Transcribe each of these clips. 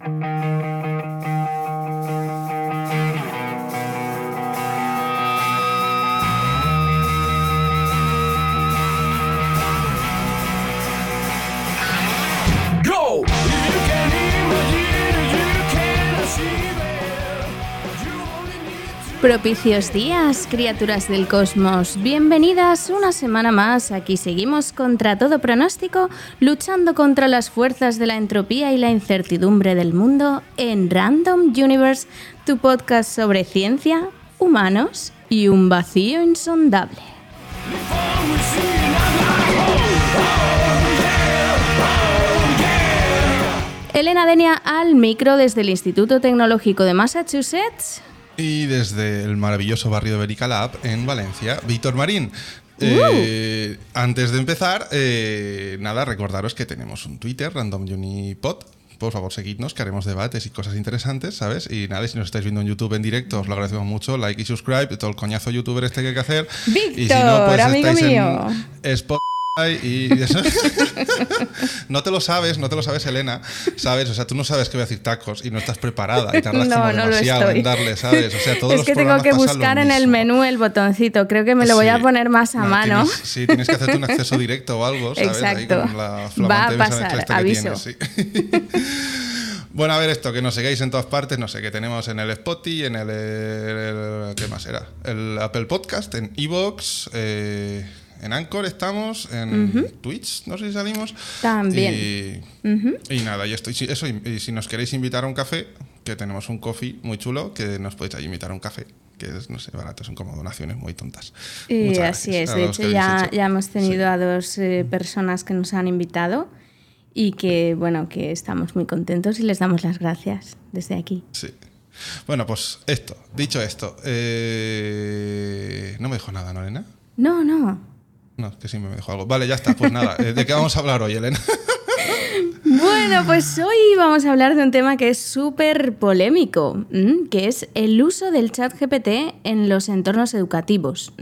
thank you Propicios días, criaturas del cosmos. Bienvenidas una semana más. Aquí seguimos contra todo pronóstico, luchando contra las fuerzas de la entropía y la incertidumbre del mundo en Random Universe, tu podcast sobre ciencia, humanos y un vacío insondable. Elena Denia al micro desde el Instituto Tecnológico de Massachusetts. Y desde el maravilloso barrio de Bericalab, en Valencia, Víctor Marín. Eh, antes de empezar, eh, nada, recordaros que tenemos un Twitter, Random Unipod. Por favor, seguidnos, que haremos debates y cosas interesantes, ¿sabes? Y nada, si nos estáis viendo en YouTube en directo, os lo agradecemos mucho. Like y subscribe, todo el coñazo youtuber este que hay que hacer. y si no, Víctor, pues amigo estáis mío. en y eso. no te lo sabes, no te lo sabes, Elena, ¿sabes? O sea, tú no sabes que voy a decir tacos y no estás preparada y tardas No, como no demasiado en darle, ¿sabes? O sea, todos es los que tengo programas que buscar en el menú el botoncito. Creo que me lo voy a poner más a No, mano. tienes- sí, tienes que hacerte un acceso directo o algo, ¿sabes? Ahí con la Va a pasar, que aviso. tienes, sí. Bueno, a ver esto, que nos sigáis en todas partes, no sé, que tenemos en el Spotify, en el, el- ¿qué más era? El Apple Podcast, en Evox, eh, en Anchor estamos, en Twitch, no sé si salimos. También. Y, y nada, y estoy, sí, eso, y, y si nos queréis invitar a un café, que tenemos un coffee muy chulo, que nos podéis ahí invitar a un café, que es, no sé, barato, son como donaciones muy tontas. Y Muchas así es. De hecho, ya, hecho. ya hemos tenido Sí. a dos eh, personas que nos han invitado y que, bueno, que estamos muy contentos y les damos las gracias desde aquí. Sí. Bueno, pues esto, dicho esto, eh, no me dejó nada, ¿no, Elena? No, no. No, que sí me dejó algo. Vale, ya está, pues nada. eh, ¿De qué vamos a hablar hoy, Elena? Bueno, pues hoy vamos a hablar de un tema que es súper polémico, que es el uso del chat GPT en los entornos educativos.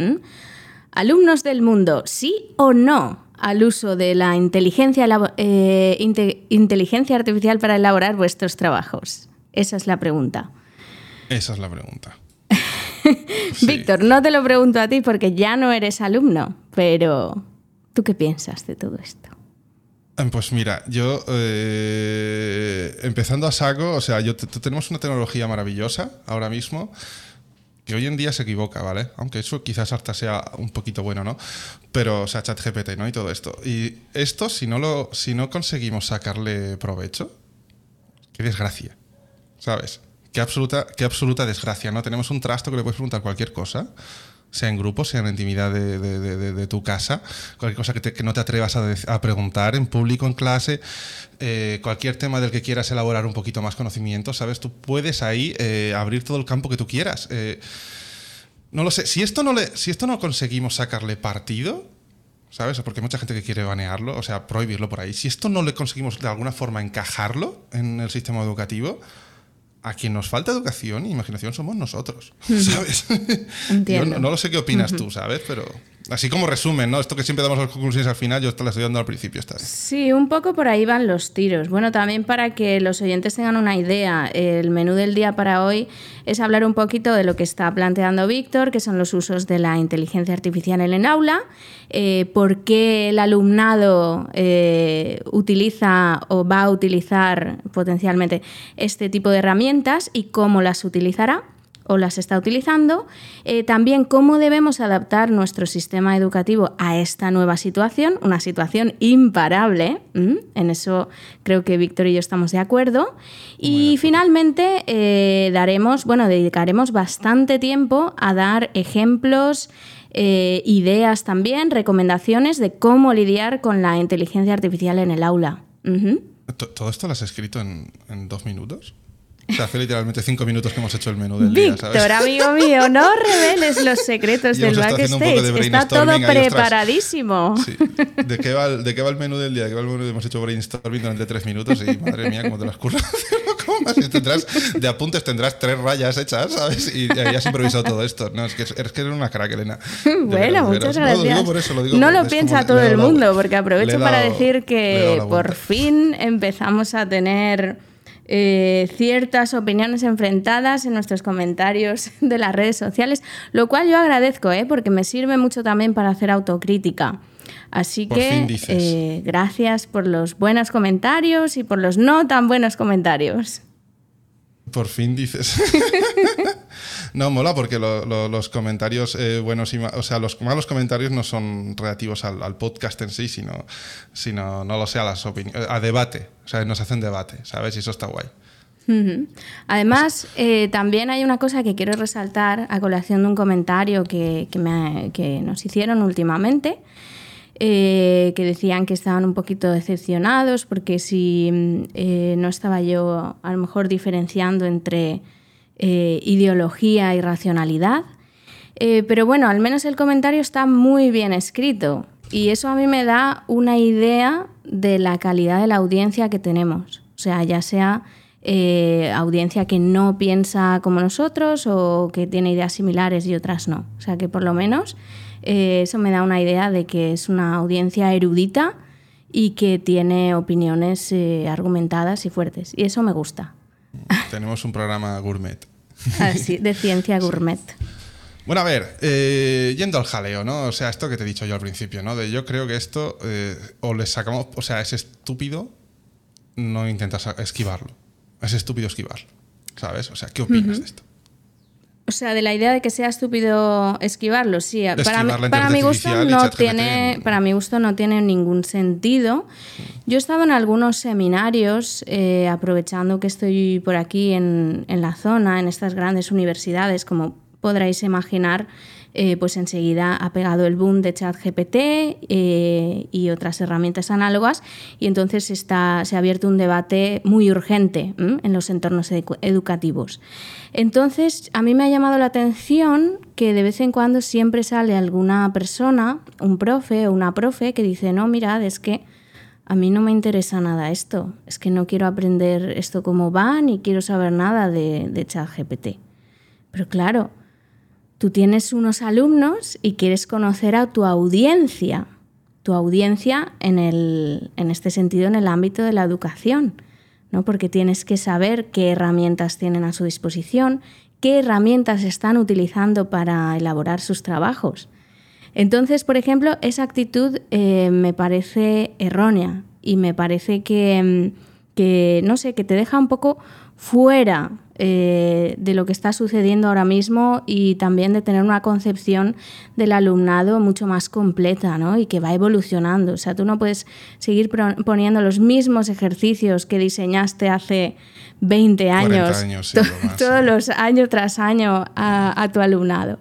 Alumnos del mundo, ¿sí o no al uso de la inteligencia, eh, inte- inteligencia artificial para elaborar vuestros trabajos? Esa es la pregunta. Esa es la pregunta. Sí. Víctor, no te lo pregunto a ti porque ya no eres alumno, pero ¿tú qué piensas de todo esto? Eh, Pues mira, yo eh, empezando a saco, o sea, yo te- te- tenemos una tecnología maravillosa ahora mismo que hoy en día se equivoca, ¿vale? Aunque eso quizás hasta sea un poquito bueno, ¿no? Pero, o sea, ChatGPT, ¿no? Y todo esto. Y esto, si no, lo, si no conseguimos sacarle provecho, qué desgracia, ¿sabes? Qué absoluta, qué absoluta desgracia, ¿no? Tenemos un trasto que le puedes preguntar cualquier cosa, sea en grupo, sea en la intimidad de, de- de- de- tu casa, cualquier cosa que, te- que no te atrevas a, a preguntar en público, en clase, eh, cualquier tema del que quieras elaborar un poquito más conocimiento, ¿sabes? Tú puedes ahí eh, abrir todo el campo que tú quieras. Eh, no lo sé, si esto no, le, si esto no conseguimos sacarle partido, ¿sabes? Porque hay mucha gente que quiere banearlo, o sea, prohibirlo por ahí. Si esto no le conseguimos de alguna forma encajarlo en el sistema educativo, a quien nos falta educación e imaginación somos nosotros, ¿sabes? Entiendo. Yo no, no lo sé qué opinas tú, ¿sabes? Pero así como resumen, ¿no? Esto que siempre damos las conclusiones al final, yo te las estoy dando al principio. Sí, un poco por ahí van los tiros. Bueno, también para que los oyentes tengan una idea, el menú del día para hoy es hablar un poquito de lo que está planteando Víctor, que son los usos de la inteligencia artificial en el aula, eh, por qué el alumnado eh, utiliza o va a utilizar potencialmente este tipo de herramientas y cómo las utilizará o las está utilizando. Eh, también cómo debemos adaptar nuestro sistema educativo a esta nueva situación, una situación imparable. En eso creo que Víctor y yo estamos de acuerdo. Y finalmente eh, daremos, bueno, dedicaremos bastante tiempo a dar ejemplos. eh, ideas también, recomendaciones de cómo lidiar con la inteligencia artificial en el aula. Ujú. ¿To- ¿Todo esto lo has escrito en, en dos minutos? O sea, hace literalmente cinco minutos que hemos hecho el menú del día, ¿sabes? Víctor, amigo mío, no reveles los secretos del poco de backstage. Está todo preparadísimo. Sí. ¿De qué, va el, ¿De qué va el menú del día? ¿De qué va el menú? Hemos hecho brainstorming durante tres minutos y madre mía, cómo te las curras. Y tendrás, de apuntes tendrás tres rayas hechas, ¿sabes? Y ya has improvisado todo esto. No, es que, es que eres una crack, Elena. Bueno, veras, muchas veras. No, gracias. lo digo por eso, lo digo no por- lo piensa como todo el dado mundo, porque aprovecho he para dado- decir dado que por fin empezamos a tener eh, ciertas opiniones enfrentadas en nuestros comentarios de las redes sociales, lo cual yo agradezco, ¿eh? porque me sirve mucho también para hacer autocrítica. Así Por que eh, gracias por los buenos comentarios y por los no tan buenos comentarios. Por fin dices. no, mola porque lo- lo- los comentarios eh, buenos y ma- o sea, los malos comentarios no son relativos al, podcast en sí, sino, sino no lo sé, a las a debate. O sea, nos hacen debate, ¿sabes? Y eso está guay. Además, eh, también hay una cosa que quiero resaltar a colación de un comentario que, que nos hicieron últimamente, eh, que decían que estaban un poquito decepcionados porque si mm, eh, no estaba yo a lo mejor diferenciando entre eh, ideología y racionalidad. Eh, pero bueno, al menos el comentario está muy bien escrito y eso a mí me da una idea de la calidad de la audiencia que tenemos. O sea, ya sea eh, audiencia que no piensa como nosotros o que tiene ideas similares y otras no. O sea, que por lo menos eh, eso me da una idea de que es una audiencia erudita y que tiene opiniones eh, argumentadas y fuertes. Y eso me gusta. Tenemos un programa gourmet. Así, de ciencia gourmet. Bueno, a ver, eh, yendo al jaleo, ¿no? O sea, esto que te he dicho yo al principio, ¿no? De yo creo que esto, eh, o le sacamos, o sea, es estúpido no intentas esquivarlo. Es estúpido esquivarlo, ¿sabes? O sea, ¿qué opinas de esto? O sea, de la idea de que sea estúpido esquivarlo, sí. Para, esquivar mi- la para mi gusto no tiene, para mi gusto no tiene ningún sentido. Yo he estado en algunos seminarios, eh, aprovechando que estoy por aquí en, en la zona, en estas grandes universidades, como podréis imaginar, eh, pues enseguida ha pegado el boom de ChatGPT eh, y otras herramientas análogas y entonces está, se ha abierto un debate muy urgente en los entornos edu- educativos. Entonces, a mí me ha llamado la atención que de vez en cuando siempre sale alguna persona, un profe o una profe, que dice, no, mirad, es que a mí no me interesa nada esto, es que no quiero aprender esto cómo va, ni quiero saber nada de, de ChatGPT. Pero claro, tú tienes unos alumnos y quieres conocer a tu audiencia, tu audiencia en, el, en este sentido en el ámbito de la educación, ¿no? porque tienes que saber qué herramientas tienen a su disposición, qué herramientas están utilizando para elaborar sus trabajos. Entonces, por ejemplo, esa actitud eh, me parece errónea y me parece que, que, no sé, que te deja un poco fuera eh, de lo que está sucediendo ahora mismo y también de tener una concepción del alumnado mucho más completa ¿no? y que va evolucionando. O sea, tú no puedes seguir poniendo los mismos ejercicios que diseñaste hace 20 40 años, años, sí, to- lo más, todos sí. los años tras año a, a tu alumnado.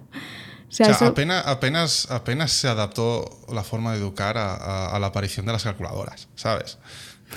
O sea, O sea, eso- apenas, apenas, apenas se adaptó la forma de educar a, a- a la aparición de las calculadoras, ¿sabes?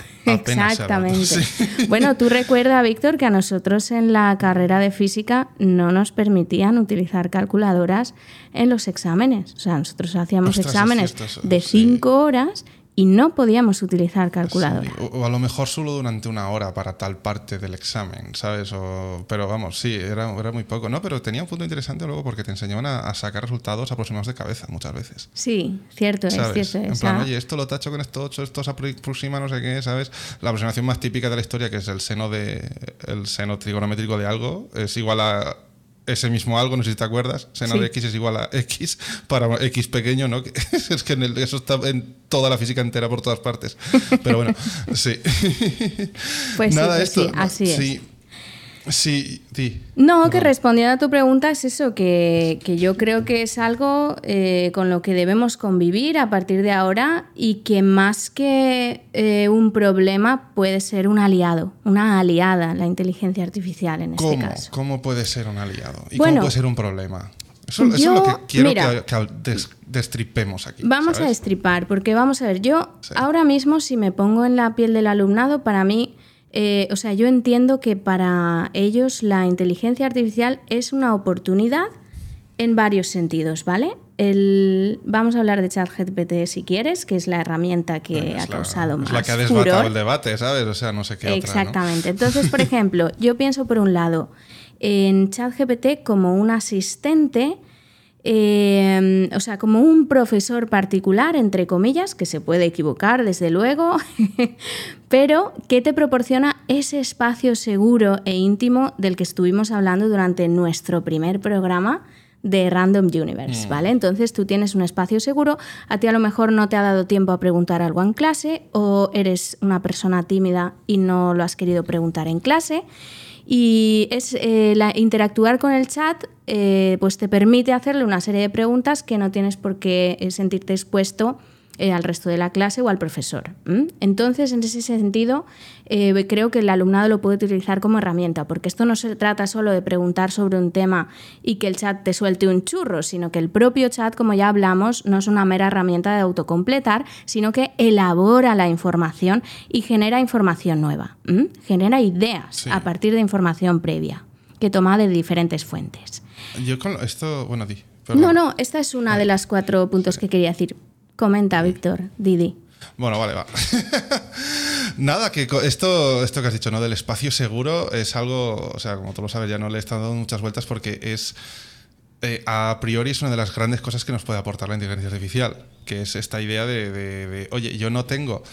Exactamente. sí. Bueno, tú recuerda, Víctor, que a nosotros en la carrera de física no nos permitían utilizar calculadoras en los exámenes. O sea, nosotros hacíamos Ostras, exámenes cierto de sí. cinco horas y no podíamos utilizar calculadora. Sí, o, o a lo mejor solo durante una hora para tal parte del examen, ¿sabes? O- pero vamos, sí, era, era muy poco, ¿no? Pero tenía un punto interesante luego porque te enseñaban a, a sacar resultados aproximados de cabeza muchas veces. Sí, cierto es, ¿Sabes? cierto En es. plan, Ah, oye, esto lo tacho con esto 8, esto se aproxima no sé qué, ¿sabes? La aproximación más típica de la historia, que es el seno de el seno trigonométrico de algo, es igual a ese mismo algo, no sé si te acuerdas, seno Sí. de x es igual a x para x pequeño, ¿no? Es que en el- eso está en toda la física entera por todas partes. Pero bueno, sí. Pues sí, Nada, pues esto. sí, así es. Sí, sí, sí. No, que respondiendo a tu pregunta es eso, que, que yo creo que es algo eh, con lo que debemos convivir a partir de ahora y que más que eh, un problema puede ser un aliado, una aliada, la inteligencia artificial en este caso. ¿Cómo puede ser un aliado? ¿Y Bueno, cómo puede ser un problema? Eso, eso yo- es lo que quiero mira. que, que des- destripemos aquí. Vamos a destripar, porque vamos a ver, yo Sí. ahora mismo si me pongo en la piel del alumnado, para mí, eh, o sea, yo entiendo que para ellos la inteligencia artificial es una oportunidad en varios sentidos, ¿vale? El, vamos a hablar de ChatGPT si quieres, que es la herramienta que ha la- causado más Es la que ha desbatado furor. el debate, ¿sabes? O sea, no sé qué otra, ¿no? Exactamente. Entonces, por ejemplo, yo pienso por un lado en ChatGPT como un asistente eh, o sea, como un profesor particular, entre comillas, que se puede equivocar, desde luego, pero que te proporciona ese espacio seguro e íntimo del que estuvimos hablando durante nuestro primer programa de Random Universe, ¿vale? Entonces tú tienes un espacio seguro, a ti a lo mejor no te ha dado tiempo a preguntar algo en clase o eres una persona tímida y no lo has querido preguntar en clase y es eh, la, interactuar con el chat eh, pues te permite hacerle una serie de preguntas que no tienes por qué eh, sentirte expuesto eh, al resto de la clase o al profesor. Entonces, en ese sentido, eh, creo que el alumnado lo puede utilizar como herramienta, porque esto no se trata solo de preguntar sobre un tema y que el chat te suelte un churro, sino que el propio chat, como ya hablamos, no es una mera herramienta de autocompletar, sino que elabora la información y genera información nueva, genera ideas Sí. a partir de información previa que toma de diferentes fuentes. Yo con esto, bueno, di. perdón. No, no, esta es una de las cuatro puntos que quería decir. Comenta, Víctor, Didi. Bueno, vale, va. Nada, que esto, esto que has dicho, ¿no? Del espacio seguro es algo, o sea, como tú lo sabes, ya no le he estado dando muchas vueltas porque es, eh, a priori es una de las grandes cosas que nos puede aportar la inteligencia artificial, que es esta idea de, de- de, oye, yo no tengo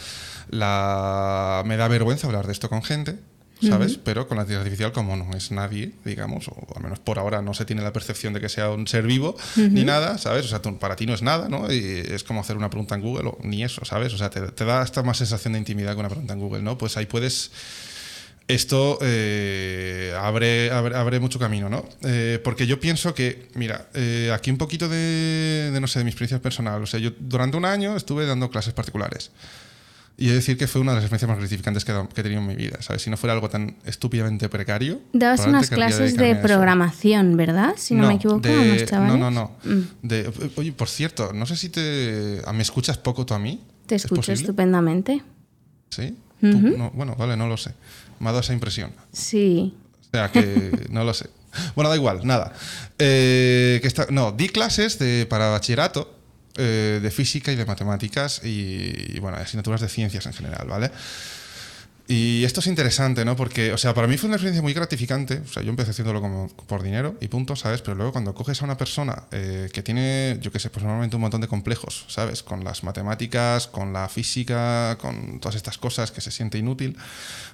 la... me da vergüenza hablar de esto con gente, ¿sabes? Pero con la inteligencia artificial, como no es nadie, digamos, o al menos por ahora no se tiene la percepción de que sea un ser vivo, ni nada, ¿sabes? O sea, tú- para ti no es nada, ¿no? Y es como hacer una pregunta en Google, o ni eso, ¿sabes? O sea, te, te da esta más sensación de intimidad que una pregunta en Google, ¿no? Pues ahí puedes esto eh, abre, abre, abre mucho camino, ¿no? Eh, porque yo pienso que, mira, eh, aquí un poquito de, de, no sé, de mi experiencia personal. O sea, yo durante un año estuve dando clases particulares. Y he de decir que fue una de las experiencias más gratificantes que, he tenido en mi vida, ¿sabes? Si no fuera algo tan estúpidamente precario. Dabas unas clases de programación, ¿verdad? Si no, me equivoco, de- a. No, no, no. Mm. De- oye, por cierto, no sé si te. ¿Me escuchas poco tú a mí? Te ¿Es escucho estupendamente. ¿Sí? No, bueno, vale, no lo sé. Me ha dado esa impresión. Sí. O sea que no lo sé. Bueno, da igual, nada. Eh, que está, no, di clases de, para bachillerato eh, de física y de matemáticas y, y, bueno, asignaturas de ciencias en general, ¿vale? Y esto es interesante, ¿no? Porque, o sea, para mí fue una experiencia muy gratificante. O sea, yo empecé haciéndolo como por dinero y punto, ¿sabes? Pero luego cuando coges a una persona eh, que tiene, yo qué sé, pues normalmente un montón de complejos, ¿sabes? Con las matemáticas, con la física, con todas estas cosas que se siente inútil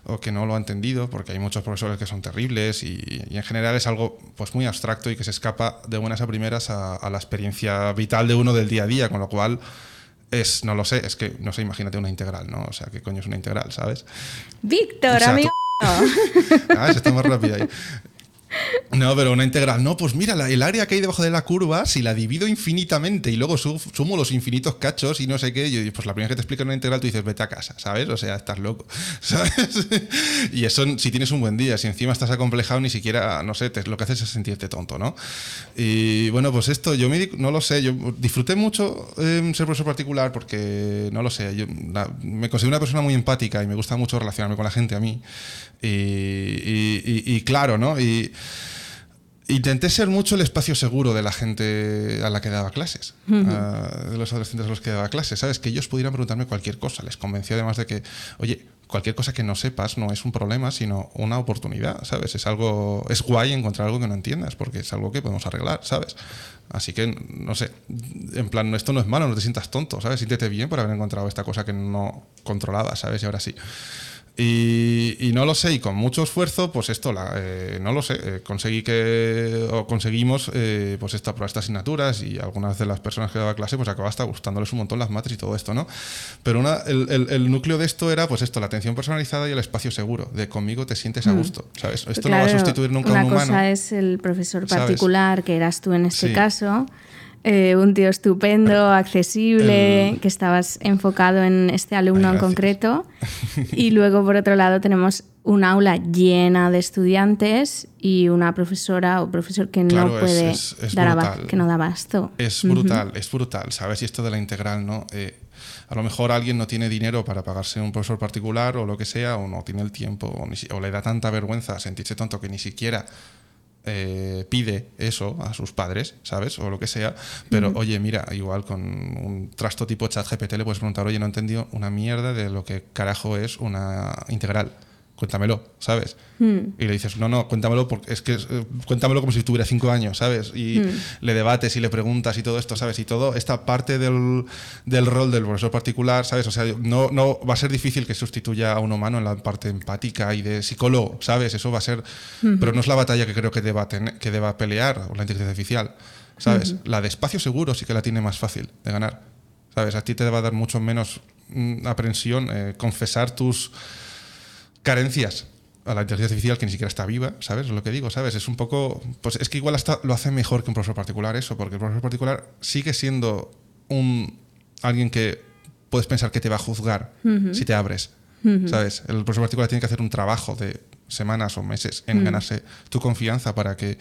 o que no lo ha entendido, porque hay muchos profesores que son terribles y, en general es algo pues muy abstracto y que se escapa de buenas a primeras a la experiencia vital de uno del día a día, con lo cual es, no lo sé, es que, no sé, imagínate una integral, ¿no? O sea, ¿qué coño es una integral, sabes? Víctor, O sea, amigo. Ah, se está más rápido ahí. No, pero una integral. No, pues mira, el área que hay debajo de la curva, si la divido infinitamente y luego su- sumo los infinitos cachos y no sé qué, yo, pues la primera vez que te explican una integral tú dices, vete a casa, ¿sabes? O sea, estás loco, ¿sabes? Y eso si tienes un buen día, si encima estás acomplejado, ni siquiera, no sé, te- lo que haces es sentirte tonto, ¿no? Y bueno, pues esto, yo me, no lo sé, yo disfruté mucho eh, ser profesor particular porque, no lo sé, yo me considero una persona muy empática y me gusta mucho relacionarme con la gente a mí. Y, claro, ¿no? Intenté ser mucho el espacio seguro de la gente a la que daba clases, a- de los adolescentes a los que daba clases, ¿sabes? Que ellos pudieran preguntarme cualquier cosa. Les convencí además de que, oye, cualquier cosa que no sepas no es un problema, sino una oportunidad, ¿sabes? Es algo, es guay encontrar algo que no entiendas, porque es algo que podemos arreglar, ¿sabes? Así que, no sé, en plan, esto no es malo, no te sientas tonto, ¿sabes? Siéntete bien por haber encontrado esta cosa que no controlaba, ¿sabes? Y ahora sí. Y, y no lo sé, y con mucho esfuerzo, pues esto, la, eh, no lo sé, eh, conseguí que, o conseguimos, eh, pues esta, aprobar estas asignaturas y algunas de las personas que daba clase, pues acaba hasta gustándoles un montón las mates y todo esto, ¿no? Pero una, el, el- el núcleo de esto era, pues esto, la atención personalizada y el espacio seguro, de conmigo te sientes a gusto, ¿sabes? Esto no va a Claro, sustituir nunca a Una un humano. cosa es el profesor ¿sabes? particular, que eras tú en este Sí. caso. Eh, un tío estupendo, accesible, que estabas enfocado en este alumno Ay, en concreto. Y luego, por otro lado, tenemos un aula llena de estudiantes y una profesora o profesor que no puede es- es dar aba- brutal. que no da abasto. Es brutal, es brutal, ¿sabes? Y esto de la integral, ¿no? Eh, a lo mejor alguien no tiene dinero para pagarse un profesor particular o lo que sea, o no tiene el tiempo, o, ni o le da tanta vergüenza sentirse tonto que ni siquiera eh, pide eso a sus padres, ¿sabes? O lo que sea. Pero oye, mira, igual con un trasto tipo chat GPT le puedes preguntar, oye, no he entendido una mierda de lo que carajo es una integral. Cuéntamelo, ¿sabes? Hmm. Y le dices, no, no, cuéntamelo porque es que cuéntamelo como si tuviera cinco años, ¿sabes? Y Hmm. le debates y le preguntas y todo esto, ¿sabes? Y todo esta parte del, del rol del profesor particular, ¿sabes? O sea, no, no va a ser difícil que sustituya a un humano en la parte empática y de psicólogo, ¿sabes? Eso va a ser, pero no es la batalla que creo que deba, tener, que deba pelear la inteligencia artificial, ¿sabes? La de espacio seguro sí que la tiene más fácil de ganar, ¿sabes? A ti te va a dar mucho menos mm, aprensión eh, confesar tus carencias a la inteligencia artificial que ni siquiera está viva, ¿sabes? Es lo que digo, ¿sabes? Es un poco. Pues es que igual hasta lo hace mejor que un profesor particular eso, porque el profesor particular sigue siendo un alguien que puedes pensar que te va a juzgar si te abres, ¿sabes? El profesor particular tiene que hacer un trabajo de semanas o meses en ganarse tu confianza para que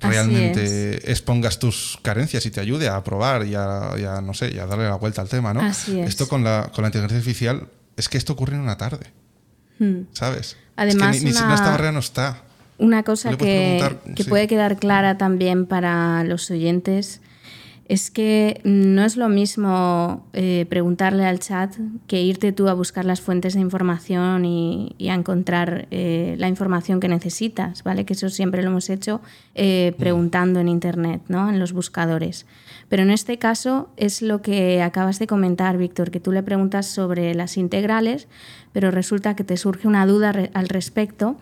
realmente expongas tus carencias y te ayude a probar y a, y a, no sé, y a darle la vuelta al tema, ¿no? Así es. Esto con la, con la inteligencia artificial es que esto ocurre en una tarde. ¿Sabes? Además, es que ni, una- esta barrera no está. Una cosa que, que sí. puede quedar clara también para los oyentes es que no es lo mismo eh, preguntarle al chat que irte tú a buscar las fuentes de información y, y a encontrar eh, la información que necesitas, ¿vale? Que eso siempre lo hemos hecho eh, preguntando en Internet, ¿no? En los buscadores. Pero en este caso es lo que acabas de comentar, Víctor, que tú le preguntas sobre las integrales, pero resulta que te surge una duda re- al respecto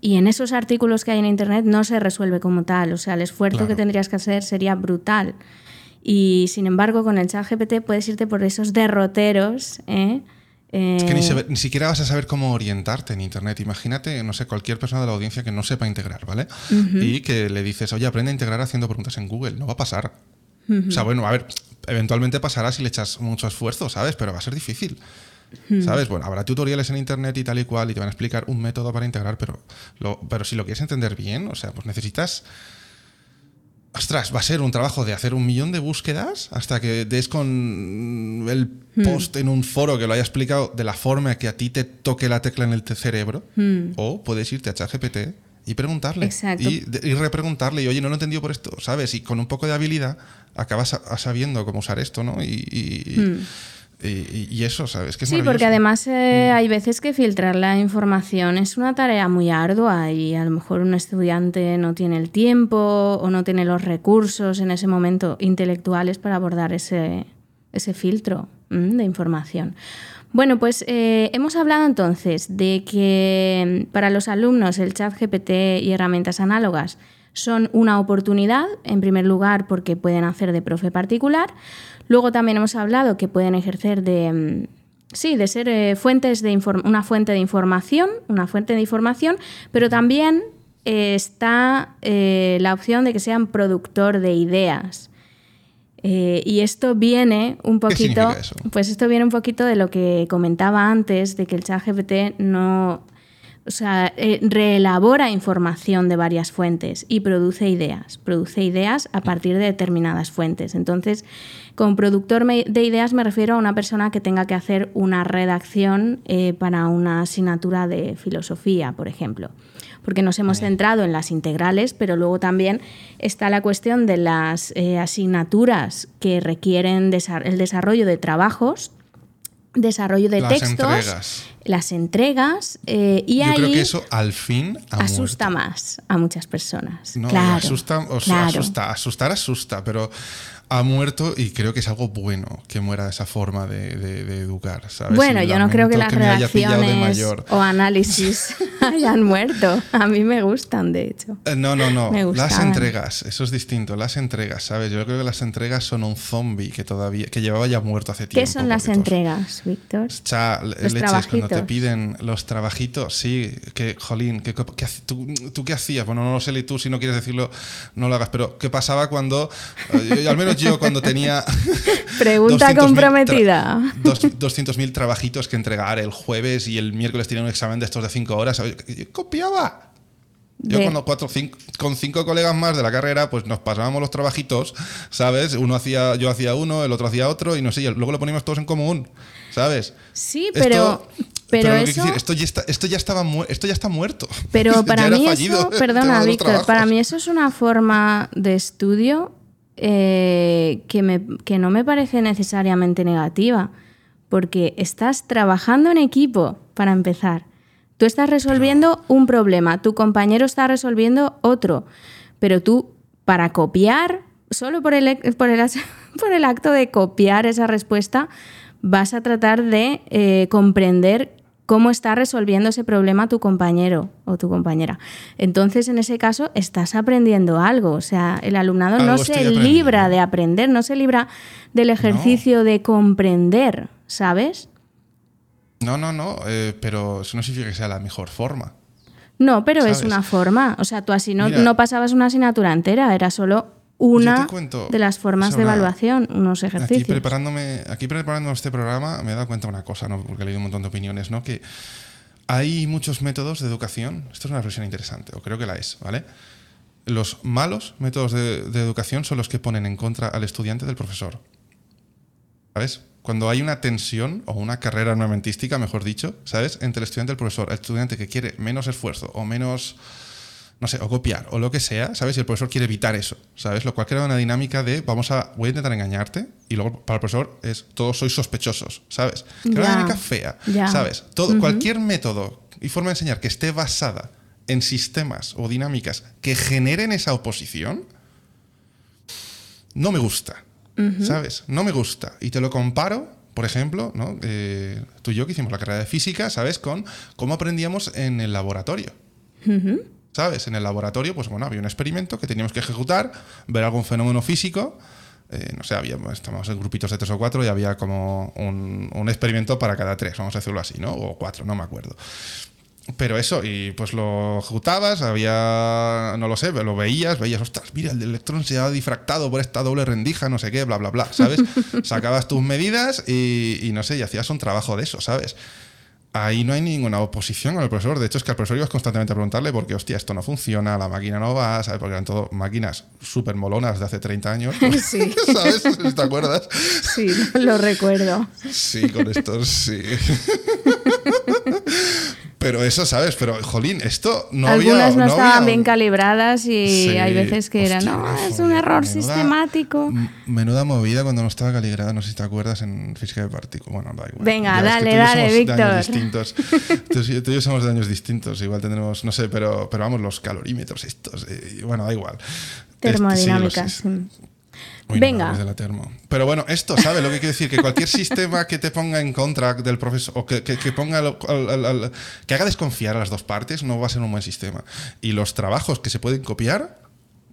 y en esos artículos que hay en Internet no se resuelve como tal. O sea, el esfuerzo Claro. que tendrías que hacer sería brutal. Y sin embargo, con el chat GPT puedes irte por esos derroteros. ¿eh? Es que ni, Eh, se- ni siquiera vas a saber cómo orientarte en Internet. Imagínate, no sé, cualquier persona de la audiencia que no sepa integrar, ¿vale? Y que le dices, oye, aprende a integrar haciendo preguntas en Google. No va a pasar. O sea, bueno, a ver, eventualmente pasará si le echas mucho esfuerzo, ¿sabes? Pero va a ser difícil. ¿Sabes? Bueno, habrá tutoriales en internet y tal y cual y te van a explicar un método para integrar, pero, lo- pero si lo quieres entender bien, o sea, pues necesitas Ostras, va a ser un trabajo de hacer un millón de búsquedas hasta que des con el post en un foro que lo haya explicado de la forma que a ti te toque la tecla en el cerebro. O puedes irte a ChatGPT y preguntarle. Exacto. Y, y repreguntarle. Y oye, no lo he entendido por esto, ¿sabes? Y con un poco de habilidad acabas sabiendo cómo usar esto, ¿no? Y, y- y- y eso, ¿sabes? Que es Sí, porque además eh, hay veces que filtrar la información es una tarea muy ardua y a lo mejor un estudiante no tiene el tiempo o no tiene los recursos en ese momento intelectuales para abordar ese, ese filtro mm, de información. Bueno, pues eh, hemos hablado entonces de que mm, para los alumnos el chat GPT y herramientas análogas son una oportunidad, en primer lugar, porque pueden hacer de profe particular. Luego también hemos hablado que pueden ejercer de, mm, sí, de ser eh, fuentes de una fuente de información, una fuente de información, pero también eh, está eh, la opción de que sean productor de ideas. Y esto viene un ¿Qué poquito, significa eso? pues esto viene un poquito de lo que comentaba antes, de que el chat GPT no, o sea, eh, reelabora información de varias fuentes y produce ideas, produce ideas a partir de determinadas fuentes. Entonces, con productor de ideas me refiero a una persona que tenga que hacer una redacción eh, para una asignatura de filosofía, por ejemplo porque nos hemos centrado en las integrales, pero luego también está la cuestión de las eh, asignaturas que requieren desa- el desarrollo de trabajos, desarrollo de Las textos, entregas. las entregas, eh, y Yo ahí creo que eso al fin ha asusta muerto. más a muchas personas. No, claro, asusta, o sea, claro. asusta, asustar asusta, pero ha muerto y creo que es algo bueno que muera esa forma de, de- de educar, ¿sabes? Bueno, yo no creo que las redacciones mayor. o análisis hayan muerto. A mí me gustan, de hecho. Eh, No, no, no. Me Las entregas, eso es distinto. Las entregas, ¿sabes? Yo creo que las entregas son un zombie que todavía, que llevaba ya muerto hace tiempo. ¿Qué son las entregas, Víctor? Cha, Los leches, cuando te trabajitos. piden los trabajitos, sí, que, jolín, que, que tú, ¿tú qué hacías? Bueno, no lo sé, y tú si no quieres decirlo, no lo hagas, pero ¿qué pasaba cuando, eh, yo- al menos yo cuando tenía... Pregunta 200.000 comprometida. tra- dos- 200.000 trabajitos que entregar el jueves y el miércoles tenía un examen de estos de 5 horas. Yo copiaba. Yo con, los cuatro, cinco, con cinco colegas más de la carrera, pues nos pasábamos los trabajitos, ¿sabes? Uno hacía, yo hacía uno, el otro hacía otro, y no sé, luego lo poníamos todos en común, ¿sabes? Sí, pero, Esto- pero, que eso, decir, esto, ya está, esto, ya estaba esto ya está muerto. pero para mí fallido eso, perdona, Víctor, para mí eso es una forma de estudio eh, que, me, que no me parece necesariamente negativa, porque estás trabajando en equipo, para empezar. Tú estás resolviendo un problema, tu compañero está resolviendo otro, pero tú para copiar, solo por el, por el, por el acto de copiar esa respuesta, vas a tratar de eh, comprender cómo está resolviendo ese problema tu compañero o tu compañera. Entonces, en ese caso, estás aprendiendo algo. O sea, el alumnado Algo no se libra de aprender, no se libra del ejercicio de comprender, ¿sabes? No, no, no, eh, pero eso no significa que sea la mejor forma. No, pero es una forma. O sea, tú así no, Mira. no pasabas una asignatura entera, era solo una cuento, de las formas o sea, de evaluación, unos Aquí ejercicios. preparándome, aquí preparando este programa me he dado cuenta de una cosa, ¿no? porque he leído un montón de opiniones, ¿no? que hay muchos métodos de educación, esto es una reflexión interesante, o creo que la es, ¿vale? Los malos métodos de, de educación son los que ponen en contra al estudiante del profesor. ¿Sabes? Cuando hay una tensión o una carrera armamentística, mejor dicho, ¿sabes? Entre el estudiante y el profesor, el estudiante que quiere menos esfuerzo o menos no sé, o copiar, o lo que sea, ¿sabes? Y el profesor quiere evitar eso, ¿sabes? Lo cual crea una dinámica de, vamos a, voy a intentar engañarte, y luego para el profesor es, todos sois sospechosos, ¿sabes? Crea Ya, una dinámica fea. ¿sabes? Todo, Cualquier método y forma de enseñar que esté basada en sistemas o dinámicas que generen esa oposición, no me gusta, ¿sabes? No me gusta. Y te lo comparo, por ejemplo, ¿no? Eh, tú y yo que hicimos la carrera de física, ¿sabes? Con cómo aprendíamos en el laboratorio. ¿Sabes? En el laboratorio, pues bueno, había un experimento que teníamos que ejecutar, ver algún fenómeno físico. eh, no sé, había, estábamos en grupitos de tres o cuatro y había como un, un experimento para cada tres, vamos a decirlo así, ¿no? O cuatro, no me acuerdo. Pero eso, y pues lo ejecutabas, había, no lo sé, lo veías, veías, ostras, mira, el electrón se ha difractado por esta doble rendija, no sé qué, bla, bla, bla, ¿sabes? Sacabas tus medidas y, y no sé, y hacías un trabajo de eso, ¿sabes? Ahí no hay ninguna oposición con el profesor. De hecho, es que al profesor ibas constantemente a preguntarle porque, hostia, esto no funciona, la máquina no va, ¿sabes? Porque eran todo máquinas súper molonas de hace 30 años. Sí. ¿Sabes? ¿Te acuerdas? Sí, lo recuerdo. Sí, con estos, sí. Pero eso, ¿sabes? Pero, jolín, esto no había... Algunas no, estaban había- bien calibradas y Sí, hay veces que eran, no, es joder, un error menuda- sistemático. Menuda movida cuando no estaba calibrada, no sé si te acuerdas, en física de partículas. Bueno, da igual. Venga, es dale, dale, Víctor. distintos. Tú, y- tú y yo somos de años distintos. Igual tendremos, no sé, pero, pero vamos, los calorímetros estos. eh, bueno, da igual. Este, Termodinámicas. sí, los- sí. Uy, no, Venga. hables de la termo. Pero bueno, esto, ¿sabes? Lo que quiero decir, que cualquier sistema que te ponga en contra del profesor, o que, que- que ponga al- al- al- que haga desconfiar a las dos partes, no va a ser un buen sistema. Y los trabajos que se pueden copiar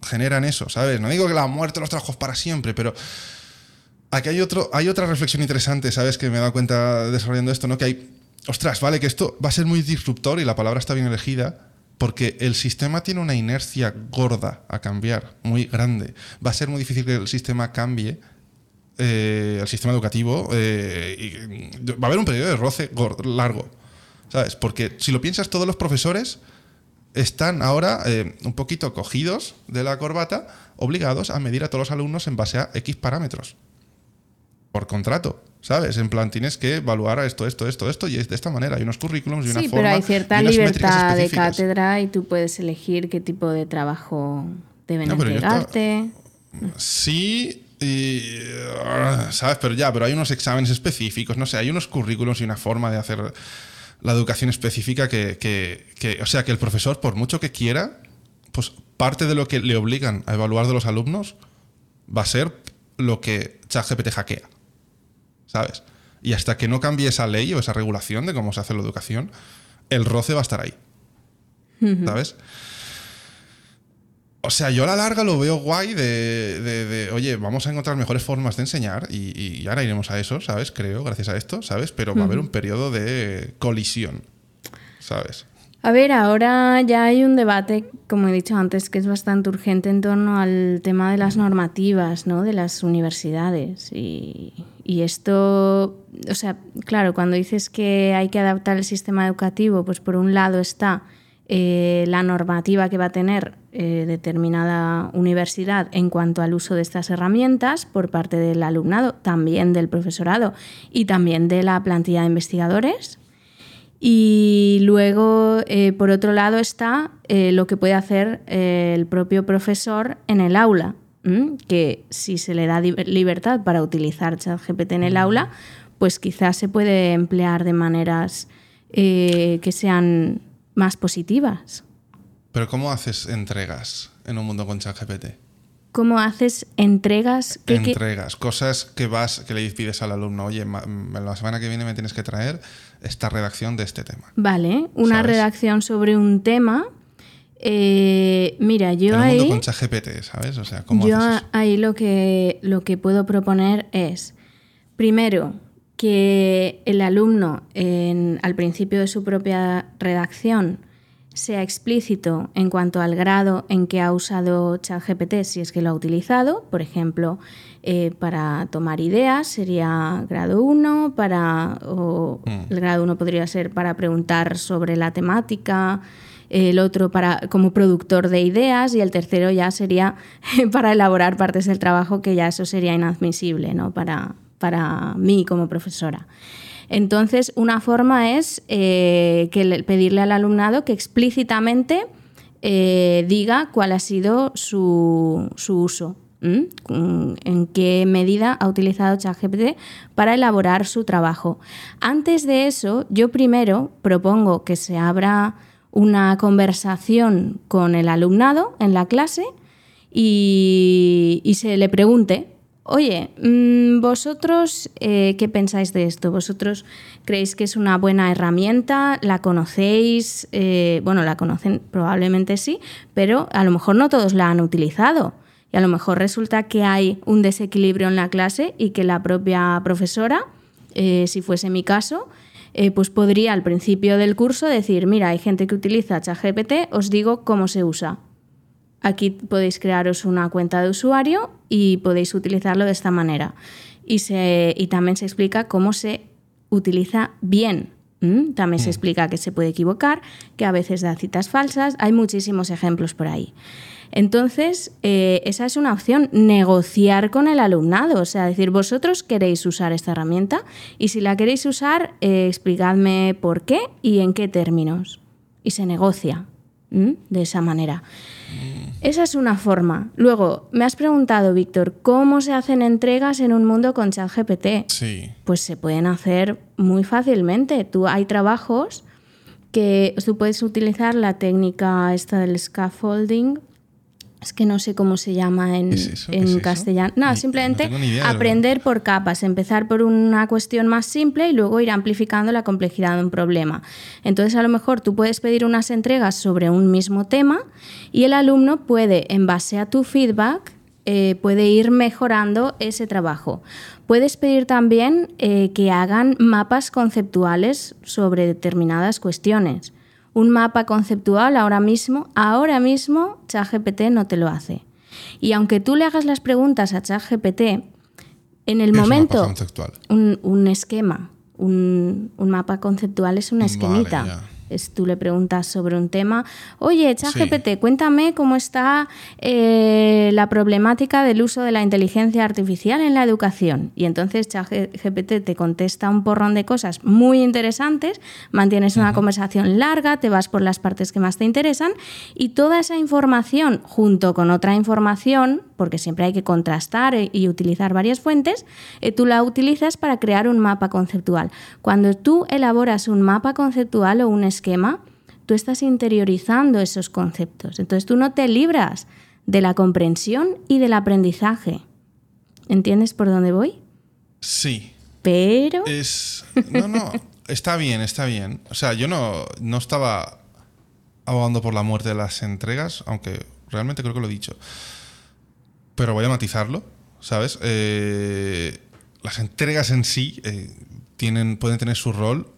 generan eso, ¿sabes? No digo que la muerte los trabajos para siempre, pero aquí hay, otro, hay otra reflexión interesante, ¿sabes? Que me he dado cuenta desarrollando esto, ¿no? Que hay, ostras, vale, que esto va a ser muy disruptor y la palabra está bien elegida, porque el sistema tiene una inercia gorda a cambiar, muy grande. Va a ser muy difícil que el sistema cambie, eh, el sistema educativo, eh, y va a haber un periodo de roce largo, ¿sabes? Porque si lo piensas, todos los profesores están ahora eh, un poquito cogidos de la corbata, obligados a medir a todos los alumnos en base a X parámetros. Por contrato, ¿sabes? En plan, tienes que evaluar a esto, esto, esto, esto, y es de esta manera. Hay unos currículums y una Sí, forma. pero hay cierta libertad de cátedra y tú puedes elegir qué tipo de trabajo deben No. Sí, y, ¿sabes? Pero ya, pero hay unos exámenes específicos, no sé, hay unos currículums y una forma de hacer la educación específica que, que- que- o sea, que el profesor, por mucho que quiera, pues parte de lo que le obligan a evaluar de los alumnos va a ser lo que ChatGPT hackea, ¿sabes? Y hasta que no cambie esa ley o esa regulación de cómo se hace la educación, el roce va a estar ahí, ¿sabes? O sea, yo a la larga lo veo guay de, de- de, oye, vamos a encontrar mejores formas de enseñar y, y ahora iremos a eso, ¿sabes? Creo, gracias a esto, ¿sabes? Pero va a haber un periodo de colisión, ¿sabes? A ver, ahora ya hay un debate, como he dicho antes, que es bastante urgente en torno al tema de las normativas, ¿no? De las universidades. Y, y esto, o sea, claro, cuando dices que hay que adaptar el sistema educativo, pues por un lado está eh, la normativa que va a tener eh, determinada universidad en cuanto al uso de estas herramientas por parte del alumnado, también del profesorado y también de la plantilla de investigadores. Y luego, eh, por otro lado, está lo que puede hacer el propio profesor en el aula, ¿m? que si se le da libertad para utilizar ChatGPT en el aula, pues quizás se puede emplear de maneras eh, que sean más positivas. Pero ¿cómo haces entregas en un mundo con ChatGPT? ¿Cómo haces entregas? ¿Qué- qué- Entregas, cosas que vas, que le pides al alumno, oye, ma- la semana que viene me tienes que traer esta redacción de este tema. Vale, una ¿Sabes? redacción sobre un tema. Eh, mira, yo un ahí, mundo con ChatGPT, ¿sabes? O sea, ¿cómo yo haces eso? ahí lo que, lo que puedo proponer es, primero, que el alumno en- al principio de su propia redacción sea explícito en cuanto al grado en que ha usado ChatGPT, si es que lo ha utilizado. Por ejemplo, eh, para tomar ideas sería grado 1, para, o el grado 1 podría ser para preguntar sobre la temática, el otro para, como productor de ideas y el tercero ya sería para elaborar partes del trabajo, que ya eso sería inadmisible ¿no? para, para mí como profesora. Entonces, una forma es eh, que le- pedirle al alumnado que explícitamente eh, diga cuál ha sido su, su uso. Mm, en qué medida ha utilizado ChatGPT para elaborar su trabajo. Antes de eso, yo primero propongo que se abra una conversación con el alumnado en la clase y, se le pregunte, oye, mm, vosotros, eh, ¿qué pensáis de esto? ¿Vosotros creéis que es una buena herramienta? ¿La conocéis? Eh, bueno, la conocen probablemente sí, pero a lo mejor no todos la han utilizado. Y a lo mejor resulta que hay un desequilibrio en la clase y que la propia profesora, eh, si fuese mi caso, eh, pues podría al principio del curso decir, mira, hay gente que utiliza ChatGPT, os digo cómo se usa. Aquí podéis crearos una cuenta de usuario y podéis utilizarlo de esta manera. Y, se, y también se explica cómo se utiliza bien. También se explica que se puede equivocar, que a veces da citas falsas. Hay muchísimos ejemplos por ahí. Entonces, eh, esa es una opción, negociar con el alumnado, o sea, decir, vosotros queréis usar esta herramienta y si la queréis usar, eh, explicadme por qué y en qué términos. Y se negocia ¿m? de esa manera. Esa es una forma. Luego, me has preguntado, Víctor, ¿cómo se hacen entregas en un mundo con ChatGPT? Sí. Pues se pueden hacer muy fácilmente. Tú hay trabajos que tú puedes utilizar la técnica esta del scaffolding. Es que no sé cómo se llama en, ¿Qué es eso? ¿Qué en es castellano. No, Ni- simplemente no idea, aprender por capas, empezar por una cuestión más simple y luego ir amplificando la complejidad de un problema. Entonces, a lo mejor tú puedes pedir unas entregas sobre un mismo tema y el alumno puede, en base a tu feedback, eh, puede ir mejorando ese trabajo. Puedes pedir también eh, que hagan mapas conceptuales sobre determinadas cuestiones. Un mapa conceptual ahora mismo, ahora mismo ChatGPT no te lo hace. Y aunque tú le hagas las preguntas a ChatGPT, en el Es momento un, un esquema, un, un mapa conceptual es una esquemita. Es, tú le preguntas sobre un tema, oye, ChatGPT, cuéntame cómo está eh, la problemática del uso de la inteligencia artificial en la educación. Y entonces ChatGPT te contesta un porrón de cosas muy interesantes, mantienes una conversación larga, te vas por las partes que más te interesan y toda esa información junto con otra información, porque siempre hay que contrastar e- y utilizar varias fuentes, eh, tú la utilizas para crear un mapa conceptual. Cuando tú elaboras un mapa conceptual o un esquema, tú estás interiorizando esos conceptos. Entonces tú no te libras de la comprensión y del aprendizaje. ¿Entiendes por dónde voy? Sí. Pero... Es. No, no. Está bien, está bien. O sea, yo no, no estaba abogando por la muerte de las entregas, aunque realmente creo que lo he dicho. Pero voy a matizarlo, ¿sabes? Eh, las entregas en sí eh, tienen, pueden tener su rol.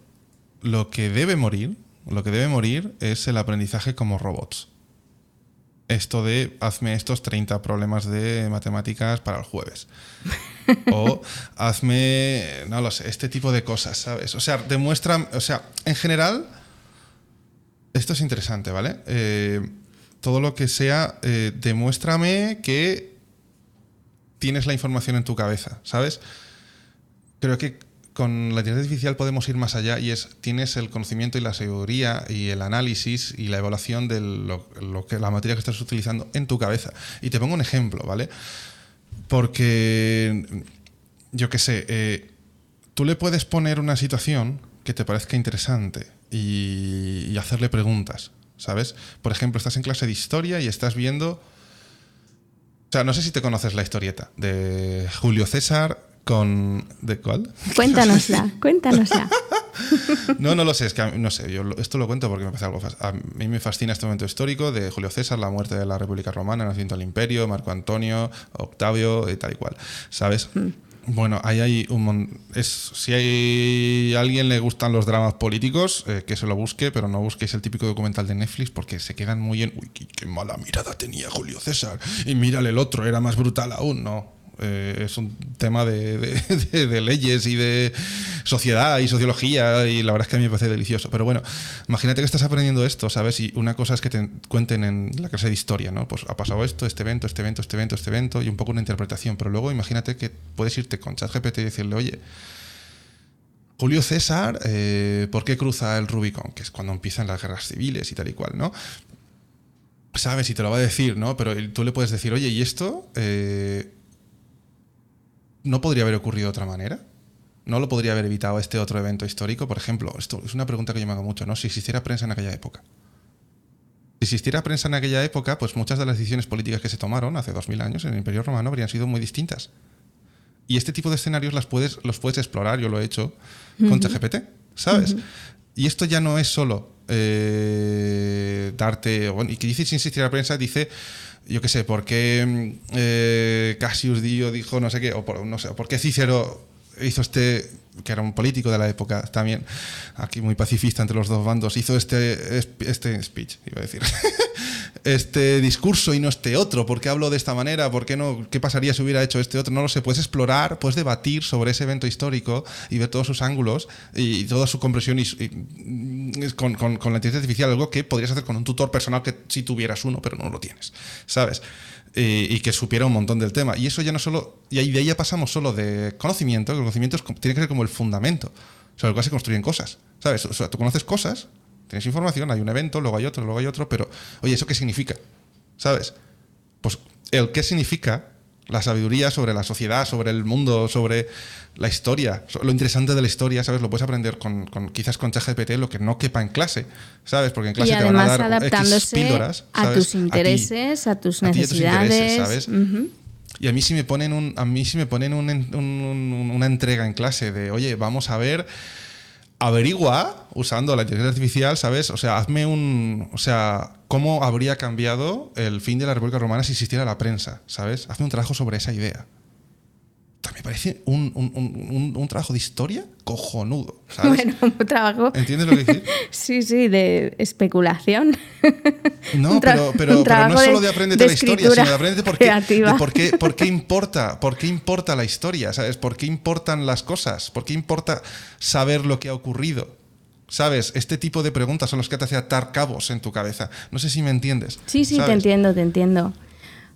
Lo que debe morir, lo que debe morir es el aprendizaje como robots. Esto de hazme estos 30 problemas de matemáticas para el jueves. o hazme, no lo sé, este tipo de cosas, ¿sabes? O sea, demuestra, o sea, en general, esto es interesante, ¿vale? Eh, todo lo que sea, eh, demuéstrame que tienes la información en tu cabeza, ¿sabes? Creo que con la inteligencia artificial podemos ir más allá y es, tienes el conocimiento y la sabiduría y el análisis y la evaluación de lo, lo que, la materia que estás utilizando en tu cabeza. Y te pongo un ejemplo, ¿vale? Porque, yo qué sé, eh, tú le puedes poner una situación que te parezca interesante y, y hacerle preguntas, ¿sabes? Por ejemplo, estás en clase de historia y estás viendo... O sea, no sé si te conoces la historieta de Julio César con... ¿De cuál? Cuéntanosla, cuéntanosla. No, no lo sé, es que mí- no sé, yo esto lo cuento porque me parece algo A mí me fascina este momento histórico de Julio César, la muerte de la República Romana, el nacimiento del Imperio, Marco Antonio, Octavio y tal y cual, ¿sabes? Bueno, ahí hay un mon- es Si hay a alguien le gustan los dramas políticos, eh, que se lo busque, pero no busquéis el típico documental de Netflix porque se quedan muy en. Uy, qué, qué mala mirada tenía Julio César. Y mírale el otro, era más brutal aún. No. Eh, es un tema de, leyes y de sociedad y sociología y la verdad es que a mí me parece delicioso. Pero bueno, imagínate que estás aprendiendo esto, ¿sabes? Y una cosa es que te cuenten en la clase de historia, ¿no? Pues ha pasado esto, este evento, este evento, este evento, este evento y un poco una interpretación. Pero luego imagínate que puedes irte con ChatGPT y decirle, oye, Julio César, eh, ¿por qué cruza el Rubicón? Que es cuando empiezan las guerras civiles y tal y cual, ¿no? Sabes, y te lo va a decir, ¿no? Pero tú le puedes decir, oye, ¿y esto eh, no podría haber ocurrido de otra manera? ¿No lo podría haber evitado este otro evento histórico? Por ejemplo, esto es una pregunta que yo me hago mucho, ¿no? Si existiera prensa en aquella época. Si existiera prensa en aquella época, pues muchas de las decisiones políticas que se tomaron hace 2000 años en el Imperio Romano habrían sido muy distintas. Y este tipo de escenarios las puedes, los puedes explorar, yo lo he hecho con ChatGPT, ¿sabes? Y esto ya no es solo eh, darte. Bueno, y que dice si insistir la prensa, dice, yo qué sé, por qué mm, eh, Cassius Dio dijo no sé qué, o por, no sé, por qué Cícero hizo este, que era un político de la época también, aquí muy pacifista entre los dos bandos, hizo este, este speech, iba a decir. este discurso y no este otro? ¿Por qué hablo de esta manera? ¿Por qué no? ¿Qué pasaría si hubiera hecho este otro? No lo sé. Puedes explorar, puedes debatir sobre ese evento histórico y ver todos sus ángulos y, toda su compresión y, y- con, con- con la inteligencia artificial, algo que podrías hacer con un tutor personal que si tuvieras uno, pero no lo tienes, ¿sabes? Y que supiera un montón del tema. Y eso ya no solo. Y ahí de ahí ya pasamos solo de conocimiento, que el conocimiento tiene que ser como el fundamento sobre el cual se construyen cosas. ¿Sabes? O sea, tú conoces cosas, tienes información, hay un evento, luego hay otro, luego hay otro, pero, oye, ¿eso qué significa? ¿Sabes? Pues el qué significa la sabiduría sobre la sociedad, sobre el mundo, sobre la historia, lo interesante de la historia, ¿sabes? Lo puedes aprender con, con- quizás con ChatGPT, lo que no quepa en clase, ¿sabes? Porque en clase y te van a dar X adaptándose píldoras, a tus intereses, a tus a ti y a tus intereses, necesidades. ¿sabes? Y a mí si me ponen un, a mí si me ponen un- un- una entrega en clase de, oye, vamos a ver, averigua usando la inteligencia artificial, ¿sabes? O sea, hazme un, o sea, cómo habría cambiado el fin de la República Romana si existiera la prensa, ¿sabes? Hazme un trabajo sobre esa idea. Me parece un, un- un- un- trabajo de historia cojonudo, ¿sabes? Bueno, un trabajo. ¿Entiendes lo que decir? Sí, sí, de especulación. No, pero, pero, pero no es solo de- de aprenderte de la historia, sino de aprenderte por qué, de por qué, por qué importa, por qué importa la historia, ¿sabes? ¿Por qué importan las cosas? ¿Por qué importa saber lo que ha ocurrido? ¿Sabes? Este tipo de preguntas son los que te hacen atar cabos en tu cabeza. No sé si me entiendes. Sí, sí, te entiendo, te entiendo.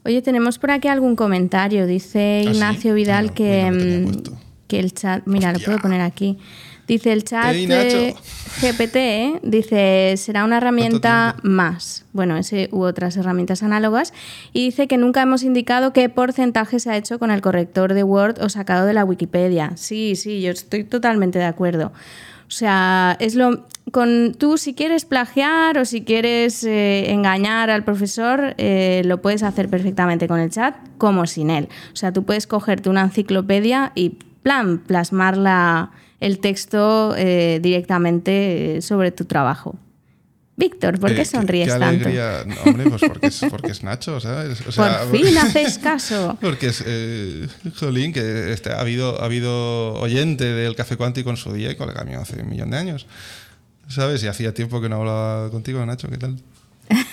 Oye, tenemos por aquí algún comentario. Dice ¿Ah, sí? Ignacio Vidal que, no tenía mm, que el chat. Mira, lo puedo poner aquí. Dice el chat Ey, de Nacho. GPT, ¿eh? dice, será una herramienta más. Bueno, ese u otras herramientas análogas. Y dice que nunca hemos indicado qué porcentaje se ha hecho con el corrector de Word o sacado de la Wikipedia. Sí, sí, yo estoy totalmente de acuerdo. O sea, es lo. Con, tú, si quieres plagiar o si quieres eh, engañar al profesor, eh, lo puedes hacer perfectamente con el chat, como sin él. O sea, tú puedes cogerte una enciclopedia y, plan, plasmar la- el texto eh, directamente eh, sobre tu trabajo. Víctor, ¿por qué Eh, sonríes qué tanto? alegría. No, hombre, pues porque es, porque es Nacho, ¿sabes? O sea, Por fin haces caso. Porque es, eh, jolín, que este, ha, habido, ha habido oyente del Café Cuántico en su día y colega mío hace un millón de años. ¿Sabes? Y hacía tiempo que no hablaba contigo, Nacho, ¿qué tal?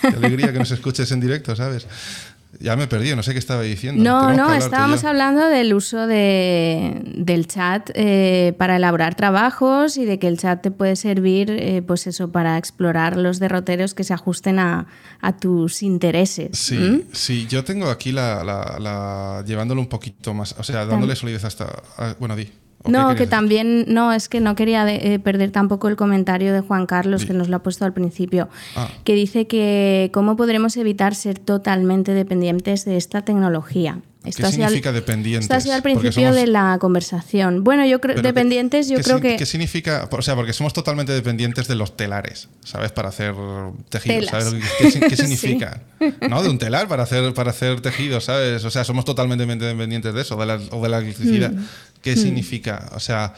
Qué alegría que nos escuches en directo, ¿sabes? Ya me he perdido, no sé qué estaba diciendo. No, no, estábamos hablando del uso de, del chat eh, para elaborar trabajos y de que el chat te puede servir, eh, pues eso, para explorar los derroteros que se ajusten a, a tus intereses. Sí, sí, yo tengo aquí la, la- la- llevándolo un poquito más, o sea, dándole solidez hasta... bueno, di. ¿O qué No, que también, no, es que no quería de- eh, perder tampoco el comentario de Juan Carlos, Sí. que nos lo ha puesto al principio, Ah. que dice que cómo podremos evitar ser totalmente dependientes de esta tecnología. Esto ¿Qué al- significa dependientes? Esto ha sido al principio somos- de la conversación. Bueno, yo creo dependientes, ¿qué- yo creo que ¿Qué significa? O sea, porque somos totalmente dependientes de los telares, ¿sabes? Para hacer tejidos, Telas. ¿sabes? ¿Qué, Sí. significa? ¿No? De un telar para hacer, para hacer tejidos, ¿sabes? O sea, somos totalmente dependientes de eso, de la- o de la electricidad. Mm. ¿Qué significa? O sea,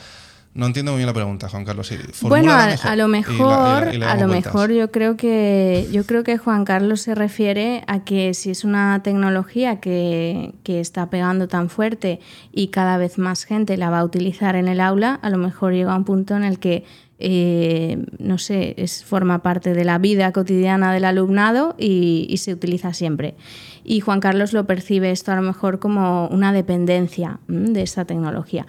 no entiendo muy bien la pregunta, Juan Carlos. Bueno, a, mejor a lo y la- y mejor, la- y le a lo vueltas. mejor yo creo que yo creo que Juan Carlos se refiere a que si es una tecnología que, que está pegando tan fuerte y cada vez más gente la va a utilizar en el aula, a lo mejor llega un punto en el que eh, no sé, es, forma parte de la vida cotidiana del alumnado y, se utiliza siempre. Y Juan Carlos lo percibe esto a lo mejor como una dependencia ¿m? de esta tecnología.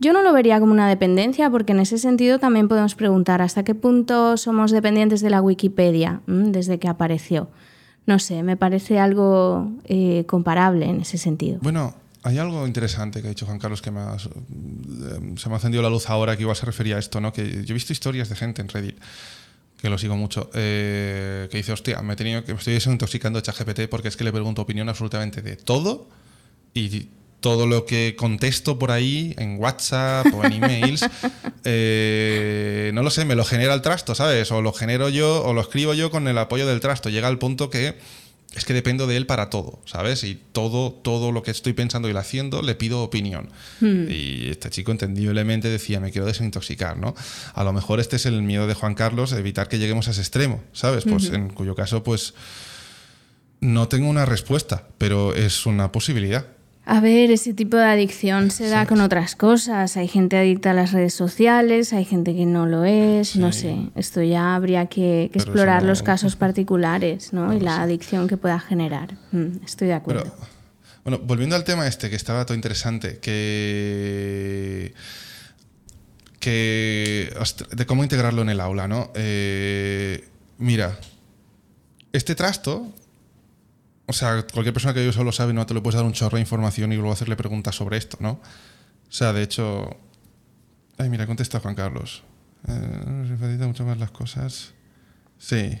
Yo no lo vería como una dependencia porque en ese sentido también podemos preguntar hasta qué punto somos dependientes de la Wikipedia ¿m? desde que apareció. No sé, me parece algo eh, comparable en ese sentido. Bueno, hay algo interesante que ha dicho Juan Carlos que me ha- eh, se me ha encendido la luz ahora que igual se refería a esto, ¿no? Que yo he visto historias de gente en Reddit que lo sigo mucho, eh, que dice, hostia, me he tenido que estoy desintoxicando de ChatGPT porque es que le pregunto opinión absolutamente de todo y todo lo que contesto por ahí en WhatsApp o en emails, eh, no lo sé, me lo genera el trasto, ¿sabes? O lo genero yo o lo escribo yo con el apoyo del trasto. Llega al punto que es que dependo de él para todo, ¿sabes? Y todo, todo lo que estoy pensando y lo haciendo, le pido opinión. Y este chico entendiblemente decía, me quiero desintoxicar, ¿no? A lo mejor este es el miedo de Juan Carlos, evitar que lleguemos a ese extremo, ¿sabes? Pues en cuyo caso, pues no tengo una respuesta, pero es una posibilidad. A ver, ese tipo de adicción se da con otras cosas. Hay gente adicta a las redes sociales, hay gente que no lo es, no sé. Esto ya habría que, explorar no- los casos particulares ¿no? y la adicción que pueda generar. Mm, estoy de acuerdo. Pero, bueno, volviendo al tema este, que estaba todo interesante, que. que de cómo integrarlo en el aula, ¿no? Eh, mira, este trasto, o sea, cualquier persona que yo solo sabe, no te lo puedes dar un chorro de información y luego hacerle preguntas sobre esto, ¿no? O sea, de hecho. Ay, mira, contesta Juan Carlos. Eh, facilita mucho más las cosas. Sí.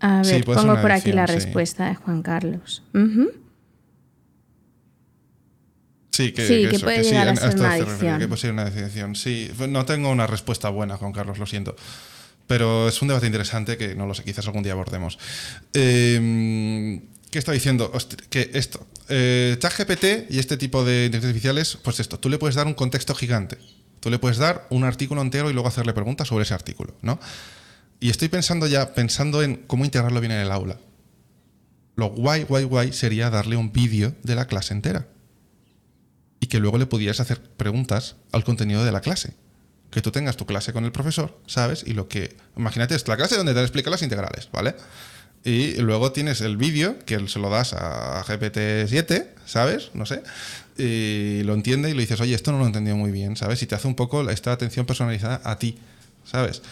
A ver, pongo por aquí la sí. respuesta de Juan Carlos. Sí, que, Sí, que eso, puede llegar a ser una adicción. Que puede ser una adicción. Sí, no tengo una respuesta buena, Juan Carlos, lo siento. Pero es un debate interesante que no lo sé, quizás algún día abordemos. Eh, ¿Qué está diciendo? Que esto, eh, ChatGPT y este tipo de inteligencias artificiales, pues esto, tú le puedes dar un contexto gigante. Tú le puedes dar un artículo entero y luego hacerle preguntas sobre ese artículo, ¿no? Y estoy pensando ya, pensando en cómo integrarlo bien en el aula. Lo guay, guay, guay sería darle un vídeo de la clase entera y que luego le pudieras hacer preguntas al contenido de la clase. Que tú tengas tu clase con el profesor, ¿sabes? Y lo que. Imagínate, es la clase donde te explica las integrales, ¿vale? Y luego tienes el vídeo que se lo das a GPT-7, ¿sabes? No sé. Y lo entiende y le dices, oye, esto no lo he entendido muy bien, ¿sabes? Y te hace un poco esta atención personalizada a ti, ¿sabes?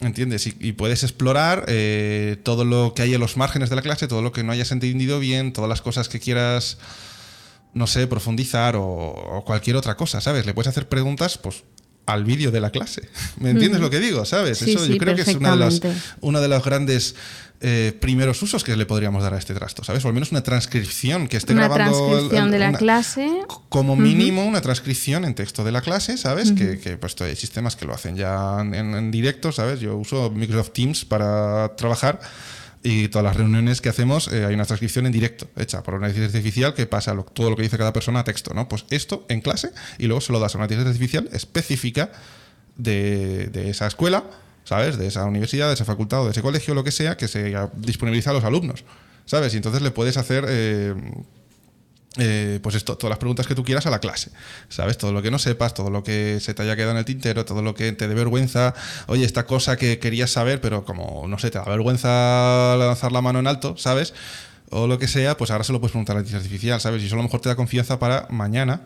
¿Entiendes? Y, puedes explorar eh, todo lo que hay en los márgenes de la clase, todo lo que no hayas entendido bien, todas las cosas que quieras no sé, profundizar o, o cualquier otra cosa, ¿sabes? Le puedes hacer preguntas, pues, al vídeo de la clase. ¿Me entiendes lo que digo? ¿Sabes? Sí, Eso sí, yo creo que es una de las, uno de los grandes eh, primeros usos que le podríamos dar a este trasto, ¿sabes? O al menos una transcripción que esté Una grabando. transcripción el- de la una- clase. como mínimo una transcripción en texto de la clase, ¿sabes? Que, que, pues hay sistemas que lo hacen ya en, en directo, ¿sabes? Yo uso Microsoft Teams para trabajar y todas las reuniones que hacemos eh, hay una transcripción en directo hecha por una inteligencia artificial que pasa todo lo que dice cada persona a texto, ¿no? Pues esto en clase y luego se lo das a una inteligencia artificial específica de, de esa escuela, ¿sabes? De esa universidad, de esa facultad o de ese colegio, lo que sea, que se disponibiliza a los alumnos, ¿sabes? Y entonces le puedes hacer... eh, eh, pues esto, todas las preguntas que tú quieras a la clase, ¿sabes? Todo lo que no sepas, todo lo que se te haya quedado en el tintero, todo lo que te dé vergüenza, oye, esta cosa que querías saber, pero como, no sé, te da vergüenza lanzar la mano en alto, ¿sabes? O lo que sea, pues ahora se lo puedes preguntar a la inteligencia artificial, ¿sabes? Y eso a lo mejor te da confianza para mañana.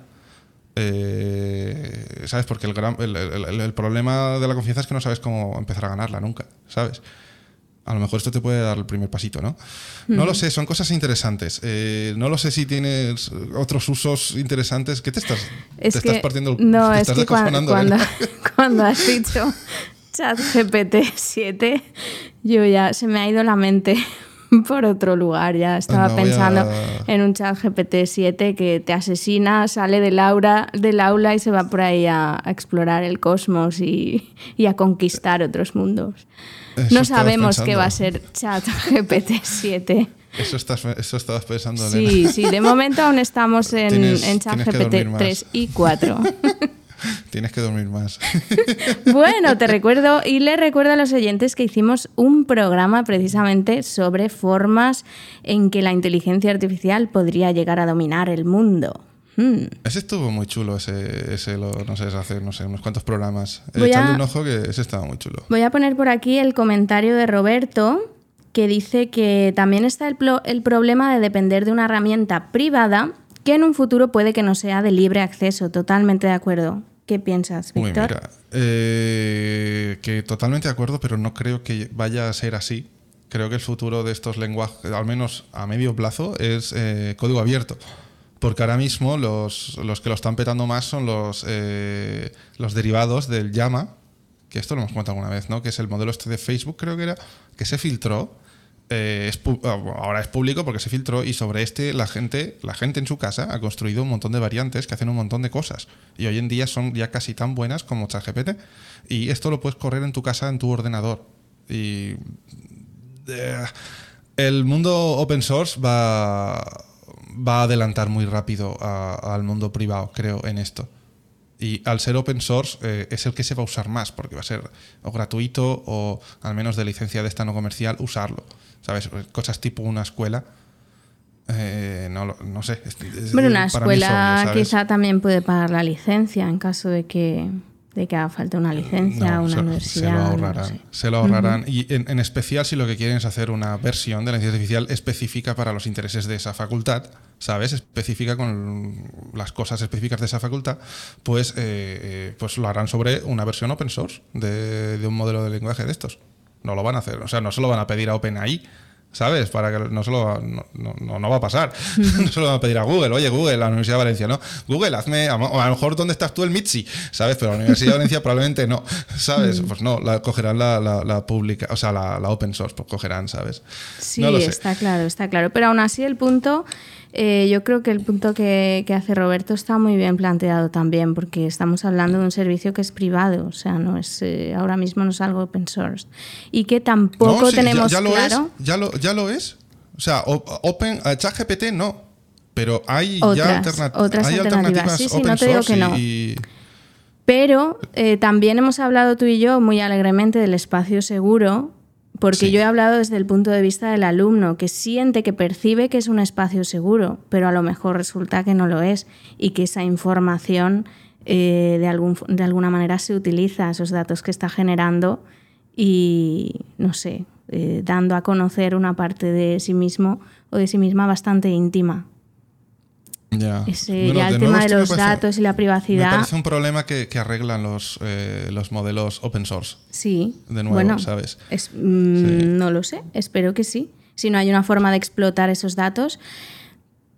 eh, ¿Sabes? Porque el, gran- el- problema de la confianza es que no sabes cómo empezar a ganarla nunca, ¿sabes? A lo mejor esto te puede dar el primer pasito, ¿no? No lo sé, son cosas interesantes. Eh, no lo sé si tienes otros usos interesantes. ¿Qué te estás, Es te que, estás partiendo el no, te es estás que cuan- descojonando, cuando, Elena? cuando has dicho chat GPT 7, yo ya se me ha ido la mente. por otro lugar. Ya estaba No pensando a- en un chat GPT-7 que te asesina, sale del aula, del aula y se va por ahí a, a explorar el cosmos y, y a conquistar otros mundos. Eso no sabemos qué pensando. va a ser chat GPT-7. Eso, estás, eso estabas pensando, Sí, Elena. sí, de momento aún estamos en, en chat GPT más. 3 y 4. Tienes que dormir más. Bueno, te recuerdo y le recuerdo a los oyentes que hicimos un programa precisamente sobre formas en que la inteligencia artificial podría llegar a dominar el mundo. Hmm. Ese estuvo muy chulo, ese, ese lo, no sé, hace, no sé, unos cuantos programas. Eh, Voy a- Echadle un ojo que ese estaba muy chulo. Voy a poner por aquí el comentario de Roberto que dice que también está el, el problema de depender de una herramienta privada que en un futuro puede que no sea de libre acceso. Totalmente de acuerdo. ¿Qué piensas, Víctor? mira, eh, que totalmente de acuerdo, pero no creo que vaya a ser así. Creo que el futuro de estos lenguajes, al menos a medio plazo, es eh, código abierto. Porque ahora mismo los, los que lo están petando más son los, eh, los derivados del llama, que esto lo hemos comentado alguna vez, ¿no? Que es el modelo este de Facebook, creo que era, que se filtró. Eh, ah, ahora es público porque se filtró y sobre este la gente, la gente en su casa ha construido un montón de variantes que hacen un montón de cosas. Y hoy en día son ya casi tan buenas como ChatGPT. Y esto lo puedes correr en tu casa, en tu ordenador. Y eh, el mundo open source va, va a adelantar muy rápido al mundo privado, creo, en esto. Y al ser open source eh, es el que se va a usar más, porque va a ser o gratuito o al menos de licencia de esta no comercial usarlo. ¿Sabes? Cosas tipo una escuela. eh, no, lo- no sé. es- es- Bueno, una escuela quizá también puede pagar la licencia en caso de que, de que haga falta una licencia, No, una se- universidad. Se lo no ahorrarán. sé. Se lo ahorrarán. Y en, en especial si lo que quieren es hacer una versión de la inteligencia artificial específica para los intereses de esa facultad, ¿sabes? Específica con las cosas específicas de esa facultad, pues, eh, eh, pues lo harán sobre una versión open source de, de un modelo de lenguaje de estos. No lo van a hacer. O sea, no se lo van a pedir a OpenAI. ¿Sabes? Para que no se lo va- no, no- no- va a pasar. no se lo van a pedir a Google. Oye, Google, la Universidad de Valencia, ¿no? Google, hazme. A, lo- a lo mejor, ¿dónde estás tú el Mitzi? ¿Sabes? Pero la Universidad de Valencia probablemente no. ¿Sabes? Pues no, la cogerán la, la, la pública, o sea, la, la open source, pues cogerán, ¿sabes? Sí, está claro, está claro. Pero aún así el punto, eh, yo creo que el punto que, que hace Roberto está muy bien planteado también, porque estamos hablando de un servicio que es privado, o sea, no es eh, ahora mismo no es algo open source. Y que tampoco No, sí, ya- tenemos ya, lo claro. es. Ya lo, ya lo es. O sea, Open, ChatGPT no. Pero hay Otras, ya alternat- otras hay alternativas. Sí, sí, no te digo que no. y- Pero eh, también hemos hablado tú y yo muy alegremente del espacio seguro, porque Sí. yo he hablado desde el punto de vista del alumno, que siente, que percibe que es un espacio seguro, pero a lo mejor resulta que no lo es y que esa información eh, de, algún, de alguna manera se utiliza, esos datos que está generando y, no sé, eh, dando a conocer una parte de sí mismo o de sí misma bastante íntima. Ya, Ese, Bueno, ya el tema de me los parece- datos y la Me privacidad. parece un problema que, que arreglan los, eh, los modelos open source. Sí. De nuevo, bueno, ¿sabes? es- mm, Sí. No lo sé, espero que sí. Si no hay una forma de explotar esos datos.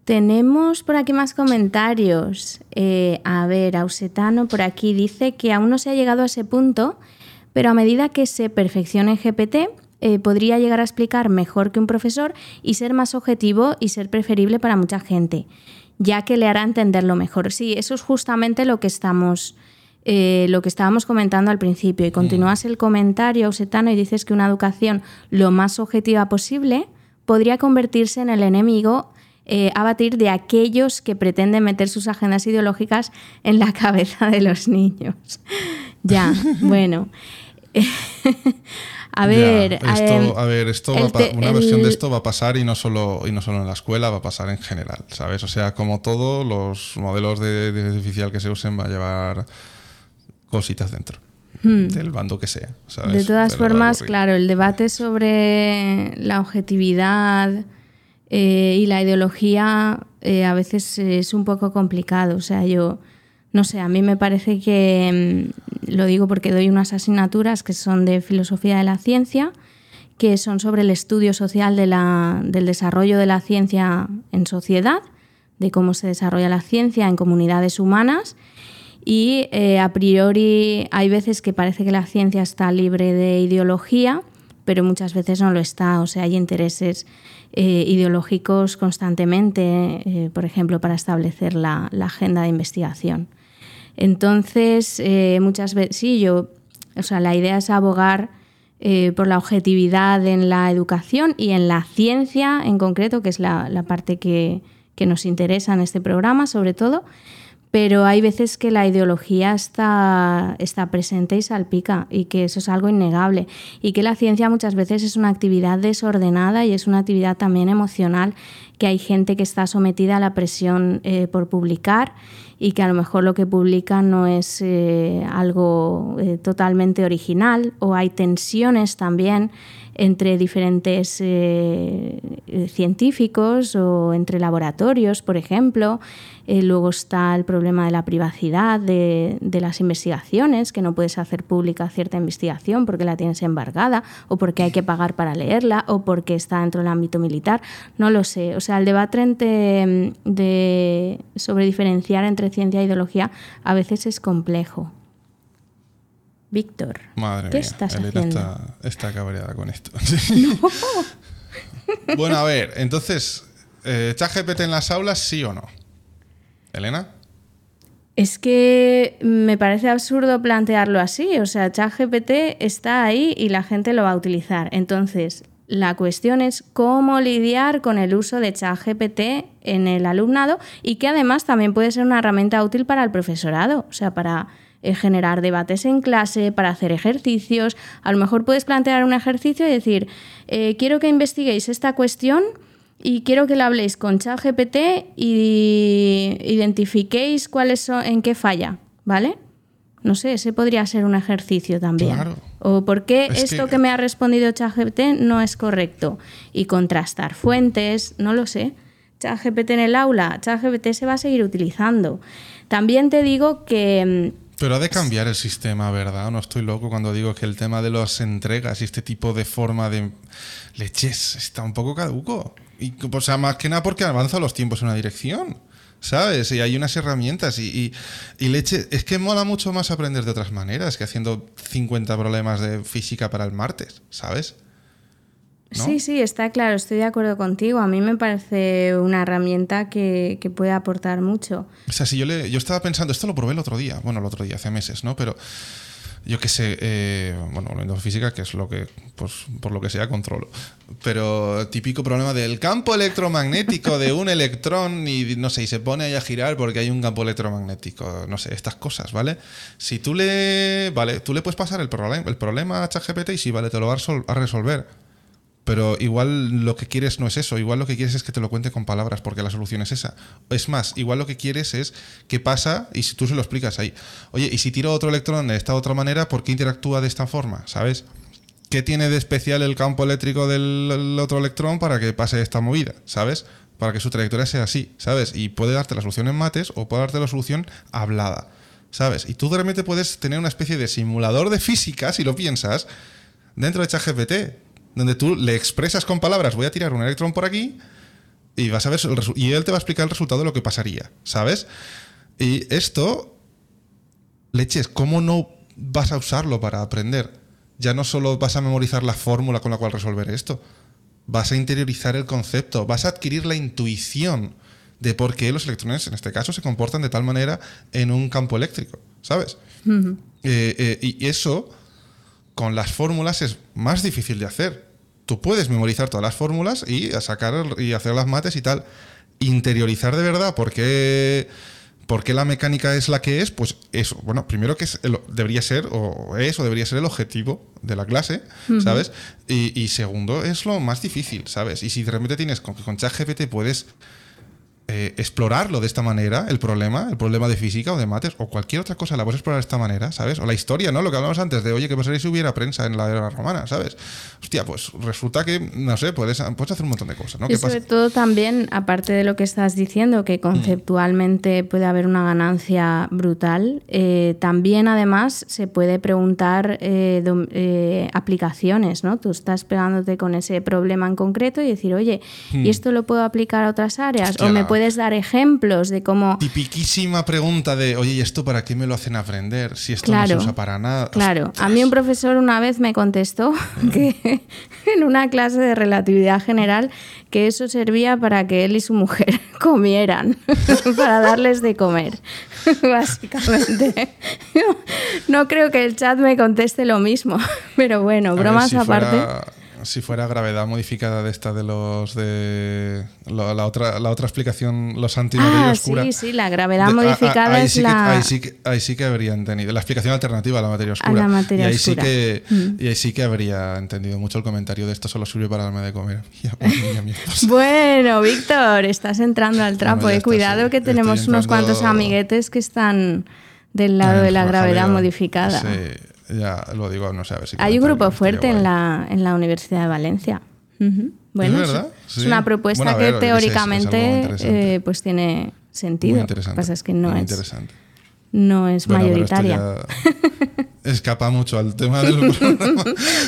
Tenemos por aquí más comentarios. Eh, a ver, Ausetano por aquí dice que aún no se ha llegado a ese punto, pero a medida que se perfeccione GPT, eh, podría llegar a explicar mejor que un profesor y ser más objetivo y ser preferible para mucha gente, ya que le hará entenderlo mejor. Sí, eso es justamente lo que estamos eh, lo que estábamos comentando al principio y continúas el comentario, Ausetano, y dices que una educación lo más objetiva posible podría convertirse en el enemigo eh, a batir de aquellos que pretenden meter sus agendas ideológicas en la cabeza de los niños. ya, bueno. a Ya, ver, esto, a ver, esto va te- una versión de esto va a pasar y no solo y no solo en la escuela, va a pasar en general, ¿sabes? O sea, como todo, los modelos de, de artificial que se usen va a llevar cositas dentro del bando que sea. ¿sabes? Hmm. De todas Pero formas, claro, el debate sobre la objetividad eh, y la ideología eh, a veces es un poco complicado. O sea, yo no sé, a mí me parece que, mm, lo digo porque doy unas asignaturas que son de filosofía de la ciencia, que son sobre el estudio social del desarrollo de la ciencia en sociedad, de cómo se desarrolla la ciencia en comunidades humanas. Y eh, a priori hay veces que parece que la ciencia está libre de ideología, pero muchas veces no lo está. O sea, hay intereses eh, ideológicos constantemente, eh, por ejemplo, para establecer la agenda de investigación. Entonces, eh, muchas veces, sí, yo, o sea, la idea es abogar eh, por la objetividad en la educación y en la ciencia en concreto, que es la, parte que, que nos interesa en este programa, sobre todo. Pero hay veces que la ideología está, está, presente y salpica y que eso es algo innegable. Y que la ciencia muchas veces es una actividad desordenada y es una actividad también emocional que hay gente que está sometida a la presión eh, por publicar y que a lo mejor lo que publica no es eh, algo eh, totalmente original o hay tensiones también entre diferentes eh, científicos o entre laboratorios, por ejemplo. Eh, luego está el problema de la privacidad de, las investigaciones, que no puedes hacer pública cierta investigación porque la tienes embargada o porque hay que pagar para leerla o porque está dentro del ámbito militar. No lo sé. O sea, el debate entre, de, sobre diferenciar entre ciencia e ideología a veces es complejo. Víctor, Madre ¿qué mía, estás Elena haciendo? está, está cabreada con esto. bueno, a ver, entonces, eh, ¿ChatGPT en las aulas sí o no? ¿Elena? Es que me parece absurdo plantearlo así. O sea, ChatGPT está ahí y la gente lo va a utilizar. Entonces, la cuestión es cómo lidiar con el uso de ChatGPT en el alumnado y que además también puede ser una herramienta útil para el profesorado. O sea, para eh, generar debates en clase, para hacer ejercicios. A lo mejor puedes plantear un ejercicio y decir, eh, quiero que investiguéis esta cuestión y quiero que la habléis con ChatGPT y identifiquéis cuáles son, en qué falla, ¿vale? No sé, ese podría ser un ejercicio también. Claro. O por qué Es esto que- que... me ha respondido ChatGPT no es correcto. Y contrastar fuentes, no lo sé. ChatGPT en el aula, ChatGPT se va a seguir utilizando. También te digo que mm, Pero ha de cambiar el sistema, ¿verdad? No estoy loco cuando digo que el tema de las entregas y este tipo de forma de leches está un poco caduco. Y, o sea, más que nada porque avanzan los tiempos en una dirección, ¿sabes? Y hay unas herramientas y, y- y leche... Es que mola mucho más aprender de otras maneras que haciendo 50 problemas de física para el martes, ¿sabes? ¿No? Sí, sí, está claro, estoy de acuerdo contigo. A mí me parece una herramienta que, que puede aportar mucho. O sea, si yo le, yo estaba pensando, esto lo probé el otro día, bueno, el otro día, hace meses, ¿no? Pero yo qué sé, eh, bueno, volviendo a física, que es lo que, pues, por lo que sea, controlo. Pero típico problema del campo electromagnético de un electrón y no sé, y se pone ahí a girar porque hay un campo electromagnético, no sé, estas cosas, ¿vale? Si tú le, vale, tú le puedes pasar el problema, el problema a ChatGPT y sí, vale, te lo va a resolver. Pero igual lo que quieres no es eso, igual lo que quieres es que te lo cuente con palabras, porque la solución es esa. Es más, igual lo que quieres es qué pasa y si tú se lo explicas ahí. Oye, y si tiro otro electrón de esta otra manera, ¿por qué interactúa de esta forma? ¿Sabes? ¿Qué tiene de especial el campo eléctrico del el otro electrón para que pase esta movida? ¿Sabes? Para que su trayectoria sea así, ¿sabes? Y puede darte la solución en mates o puede darte la solución hablada, ¿sabes? Y tú realmente puedes tener una especie de simulador de física, si lo piensas, dentro de ChatGPT, donde tú le expresas con palabras, voy a tirar un electrón por aquí y vas a ver el y él te va a explicar el resultado de lo que pasaría, ¿sabes? Y esto leches, ¿cómo no vas a usarlo para aprender? Ya no solo vas a memorizar la fórmula con la cual resolver esto, vas a interiorizar el concepto, vas a adquirir la intuición de por qué los electrones, en este caso, se comportan de tal manera en un campo eléctrico, ¿sabes? Eh, eh, y eso, con las fórmulas, es más difícil de hacer. Tú puedes memorizar todas las fórmulas y a sacar y hacer las mates y tal. Interiorizar de verdad por qué, por qué la mecánica es la que es, pues eso. Bueno, primero que es debería ser, o es, o debería ser el objetivo de la clase, ¿sabes? Y, y segundo, es lo más difícil, ¿sabes? Y si de repente tienes con, con ChatGPT puedes eh, explorarlo de esta manera, el problema, el problema de física o de mates o cualquier otra cosa, la puedes explorar de esta manera, ¿sabes? O la historia, ¿no? Lo que hablamos antes de, oye, ¿qué pasaría si hubiera prensa en la era romana, ¿sabes? Hostia, pues resulta que, no sé, puedes, puedes hacer un montón de cosas, ¿no? Y ¿Qué sobre pasa? todo también, aparte de lo que estás diciendo, que conceptualmente puede haber una ganancia brutal, eh, también además se puede preguntar eh, aplicaciones, ¿no? Tú estás pegándote con ese problema en concreto y decir, oye, ¿y esto lo puedo aplicar a otras áreas? Hostia, o me puede puedes dar ejemplos de cómo... Tipiquísima pregunta de, oye, ¿y esto para qué me lo hacen aprender? Si esto no Claro. se usa para nada. Claro, a mí un profesor una vez me contestó que en una clase de relatividad general que eso servía para que él y su mujer comieran, para darles de comer, básicamente. No creo que el chat me conteste lo mismo, pero bueno, bromas si aparte. Fuera, si fuera gravedad modificada de esta de los de la, la otra la otra explicación los antimateria Ah, oscura. sí, sí, la gravedad de- a- a- modificada ahí es sí que, la... ahí, sí que, ahí sí que habría entendido la explicación alternativa a la materia oscura. la materia y ahí oscura. Mm. sí que y ahí sí que habría entendido mucho el comentario de esto solo sirve para darme de comer. A a esposa. Bueno, Víctor, estás entrando al trapo. eh. Cuidado sí. que tenemos unos cuantos amiguetes que están del lado de la gravedad modificada. Sí, ya lo digo, no sé, a ver si Hay un grupo fuerte en la, en la Universidad de Valencia. Bueno, ¿Es una propuesta Bueno, que es- teóricamente interesante. eh, pues tiene sentido. Muy Lo que interesante. pasa es que no muy es, interesante. no es Bueno, mayoritaria. ya escapa mucho al tema del programa.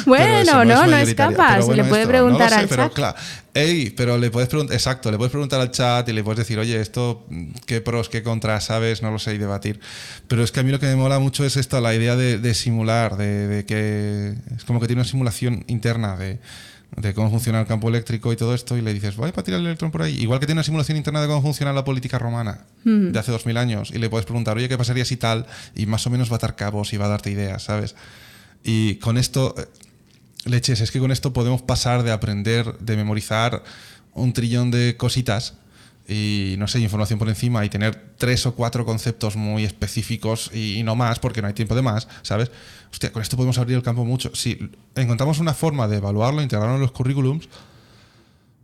Bueno, no, no mayoritaria. escapa, se bueno, le puede esto, preguntar no lo sé, al pero chat. claro, ey, pero le puedes preguntar, exacto, le puedes preguntar al chat y le puedes decir, oye, esto, qué pros, qué contras, sabes, no lo sé, y debatir. Pero es que a mí lo que me mola mucho es esto, la idea de, de simular, de, de que es como que tiene una simulación interna de de cómo funciona el campo eléctrico y todo esto, y le dices, voy para tirar el electrón por ahí. Igual que tiene una simulación interna de cómo funciona la política romana de hace dos mil años, y le puedes preguntar, oye, ¿qué pasaría si tal? Y más o menos va a dar cabos y va a darte ideas, ¿sabes? Y con esto, eh, leches, es que con esto podemos pasar de aprender, de memorizar un trillón de cositas y no sé, información por encima y tener tres o cuatro conceptos muy específicos y, y no más, porque no hay tiempo de más, ¿sabes? Hostia, con esto podemos abrir el campo mucho. Si encontramos una forma de evaluarlo, integrarlo en los currículums,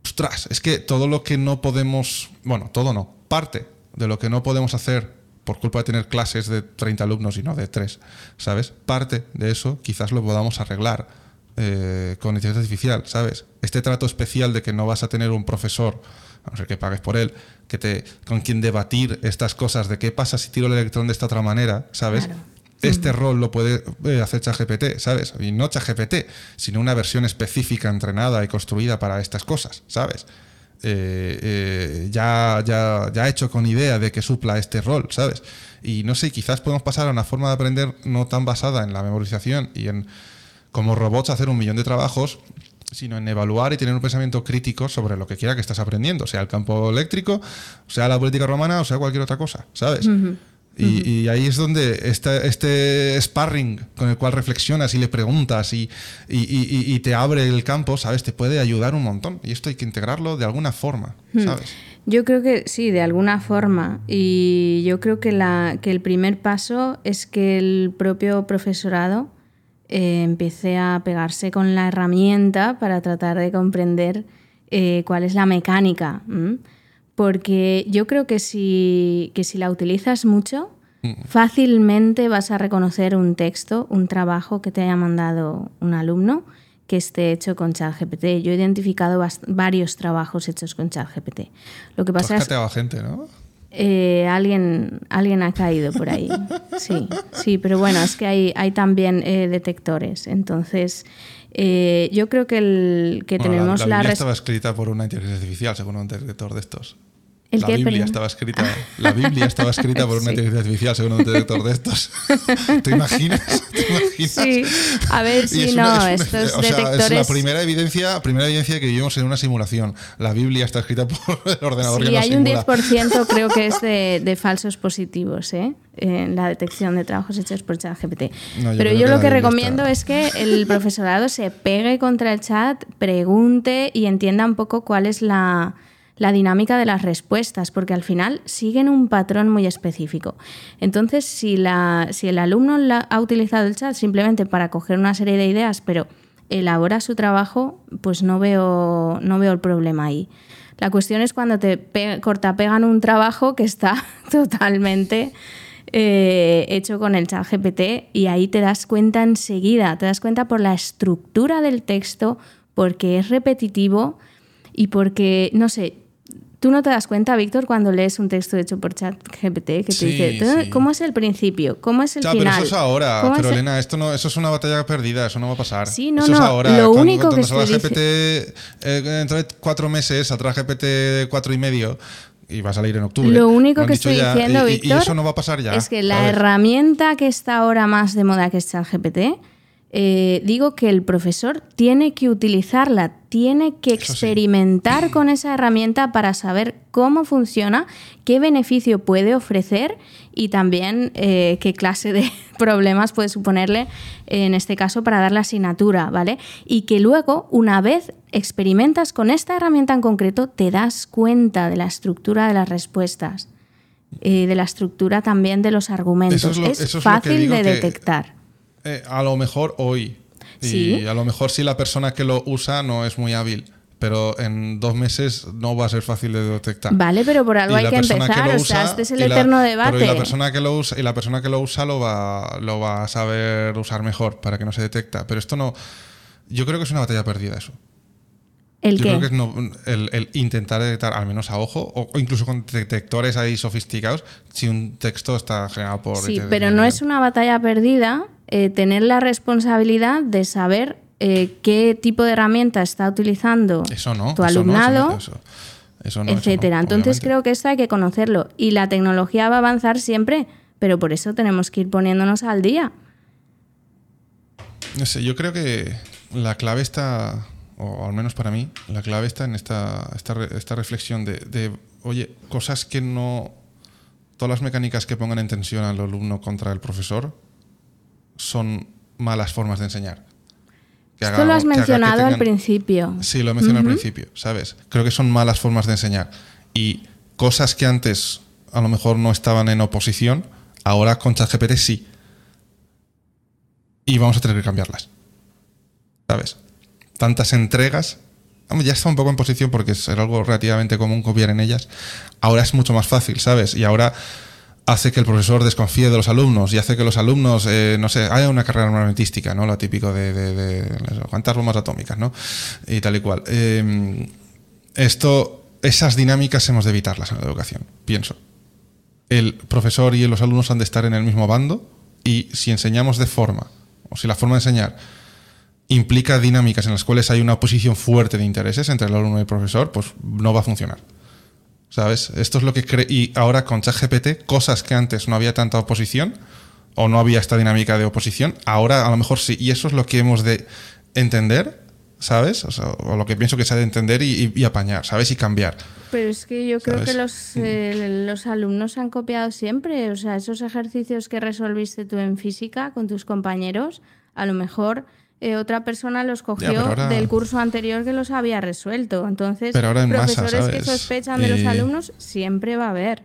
ostras, es que todo lo que no podemos, bueno, todo no, parte de lo que no podemos hacer por culpa de tener clases de 30 alumnos y no de 3, ¿sabes? Parte de eso quizás lo podamos arreglar eh, con inteligencia artificial, ¿sabes? Este trato especial de que no vas a tener un profesor, a no ser que pagues por él, que te, con quien debatir estas cosas de qué pasa si tiro el electrón de esta otra manera, ¿sabes? Claro. Este rol lo puede eh, hacer ChatGPT, ¿sabes? Y no ChatGPT, sino una versión específica, entrenada y construida para estas cosas, ¿sabes? Eh, eh, ya, ya, ya hecho con idea de que supla este rol, ¿sabes? Y no sé, quizás podemos pasar a una forma de aprender no tan basada en la memorización y en como robots hacer un millón de trabajos, sino en evaluar y tener un pensamiento crítico sobre lo que quiera que estás aprendiendo, sea el campo eléctrico, sea la política romana o sea cualquier otra cosa, ¿sabes? Y, y ahí es donde este, este sparring con el cual reflexionas y le preguntas y, y- y- y te abre el campo, ¿sabes? Te puede ayudar un montón. Y esto hay que integrarlo de alguna forma, ¿sabes? Yo creo que sí, de alguna forma. Y yo creo que, la, que el primer paso es que el propio profesorado eh, empiece a pegarse con la herramienta para tratar de comprender eh, cuál es la mecánica. ¿m? Porque yo creo que si, que si la utilizas mucho, fácilmente vas a reconocer un texto, un trabajo que te haya mandado un alumno que esté hecho con ChatGPT. Yo he identificado varios trabajos hechos con ChatGPT. Lo que pasa es gente, ¿no? Eh, alguien, alguien ha caído por ahí. Sí, sí, pero bueno, es que hay, hay también eh, detectores. Entonces, eh, yo creo que, el, que Bueno, tenemos la, la, la estaba escrita por una inteligencia artificial, según un detector de estos. ¿El la qué? Biblia Perdón. estaba escrita. La Biblia estaba escrita por una Sí. inteligencia artificial, según un detector de estos. ¿Te imaginas? ¿Te imaginas? Sí, a ver si es no, una- es una- o sea, detectores... es la primera evidencia, primera evidencia de que vivimos en una simulación. La Biblia está escrita por el ordenador que Sí, nos hay un simula. 10% creo que es de, de falsos positivos ¿eh? en la detección de trabajos hechos por ChatGPT. No, Pero yo que lo que recomiendo está- es que el profesorado se pegue contra el chat, pregunte y entienda un poco cuál es la, la dinámica de las respuestas, porque al final siguen un patrón muy específico. Entonces, si, la, si el alumno ha utilizado el chat simplemente para coger una serie de ideas, pero elabora su trabajo, pues no veo, no veo el problema ahí. La cuestión es cuando te pe- cortapegan un trabajo que está totalmente eh, hecho con el chat GPT y ahí te das cuenta enseguida, te das cuenta por la estructura del texto, porque es repetitivo y porque, no sé, tú no te das cuenta, Víctor, cuando lees un texto hecho por chat GPT que te Sí, dice, "¿Tú- sí. ¿cómo es el principio? ¿Cómo es el Ya, final? pero eso es ahora, ¿Cómo pero es el-?". Elena, esto no, eso es una batalla perdida, eso no va a pasar. Sí, no, eso es no, ahora. lo Cuando- único cuando que salga GPT, eh, dentro de cuatro meses, saldrá GPT cuatro y medio. y va a salir en octubre. Lo único que estoy ya, diciendo, y- y- Víctor, Y eso no va a pasar ya. es que la ¿sabes? herramienta que está ahora más de moda que es ChatGPT, eh, digo que el profesor tiene que utilizarla, tiene que sí. experimentar con esa herramienta para saber cómo funciona, qué beneficio puede ofrecer y también eh, qué clase de problemas puede suponerle, en este caso, para dar la asignatura, ¿vale? Y que luego, una vez experimentas con esta herramienta en concreto, te das cuenta de la estructura de las respuestas eh, de la estructura también de los argumentos. Eso es lo- es eso es lo que fácil digo de que- detectar. Eh, a lo mejor hoy. Y Sí. a lo mejor si la persona que lo usa no es muy hábil. Pero en dos meses no va a ser fácil de detectar. Vale, pero por algo Y hay que empezar. lo o sea, usa- este es el y la- eterno pero debate. y la persona que lo usa, y la persona que lo usa lo va, lo va a saber usar mejor para que no se detecta. Pero esto no. Yo creo que es una batalla perdida eso. ¿El Yo qué? creo que es no- el, el intentar detectar, al menos a ojo, o, o incluso con detectores ahí sofisticados, si un texto está generado por. Sí, inteligencia pero no es una batalla perdida eh, tener la responsabilidad de saber eh, qué tipo de herramienta está utilizando Eso no. tu eso alumnado, no, eso- no, eso no, etcétera. Entonces creo que esto hay que conocerlo. Y la tecnología va a avanzar siempre, pero por eso tenemos que ir poniéndonos al día. No sé, yo creo que la clave está, o al menos para mí, la clave está en esta, esta, esta reflexión de, de, oye, cosas que no. Todas las mecánicas que pongan en tensión al alumno contra el profesor son malas formas de enseñar. Que Esto haga- lo has mencionado al principio. Sí, lo mencioné al principio, ¿sabes? Creo que son malas formas de enseñar. Y cosas que antes a lo mejor no estaban en oposición, ahora con ChatGPT sí. Y vamos a tener que cambiarlas. ¿Sabes? Tantas entregas. Ya está un poco en posición porque es algo relativamente común copiar en ellas. Ahora es mucho más fácil, ¿sabes? Y ahora hace que el profesor desconfíe de los alumnos y hace que los alumnos, eh, no sé, haya una carrera armamentística, ¿no? Lo típico de, de- de- cuántas bombas atómicas, ¿no? Y tal y cual. Eh, esto, esas dinámicas hemos de evitarlas en la educación, pienso. El profesor y los alumnos han de estar en el mismo bando y si enseñamos de forma, o si la forma de enseñar implica dinámicas en las cuales hay una oposición fuerte de intereses entre el alumno y el profesor, pues no va a funcionar. ¿Sabes? Esto es lo que cree. Y ahora con ChatGPT, cosas que antes no había tanta oposición o no había esta dinámica de oposición, ahora a lo mejor sí. Y eso es lo que hemos de entender, ¿sabes? O, sea, o lo que pienso que se ha de entender y, apañar, ¿sabes? Y cambiar. Pero es que yo creo ¿Sabes? que los, eh, los alumnos han copiado siempre. O sea, esos ejercicios que resolviste tú en física con tus compañeros, a lo mejor eh, otra persona los cogió ahora- del curso anterior que los había resuelto. Entonces, Pero ahora en masa, profesores que sospechan de los alumnos siempre va a haber.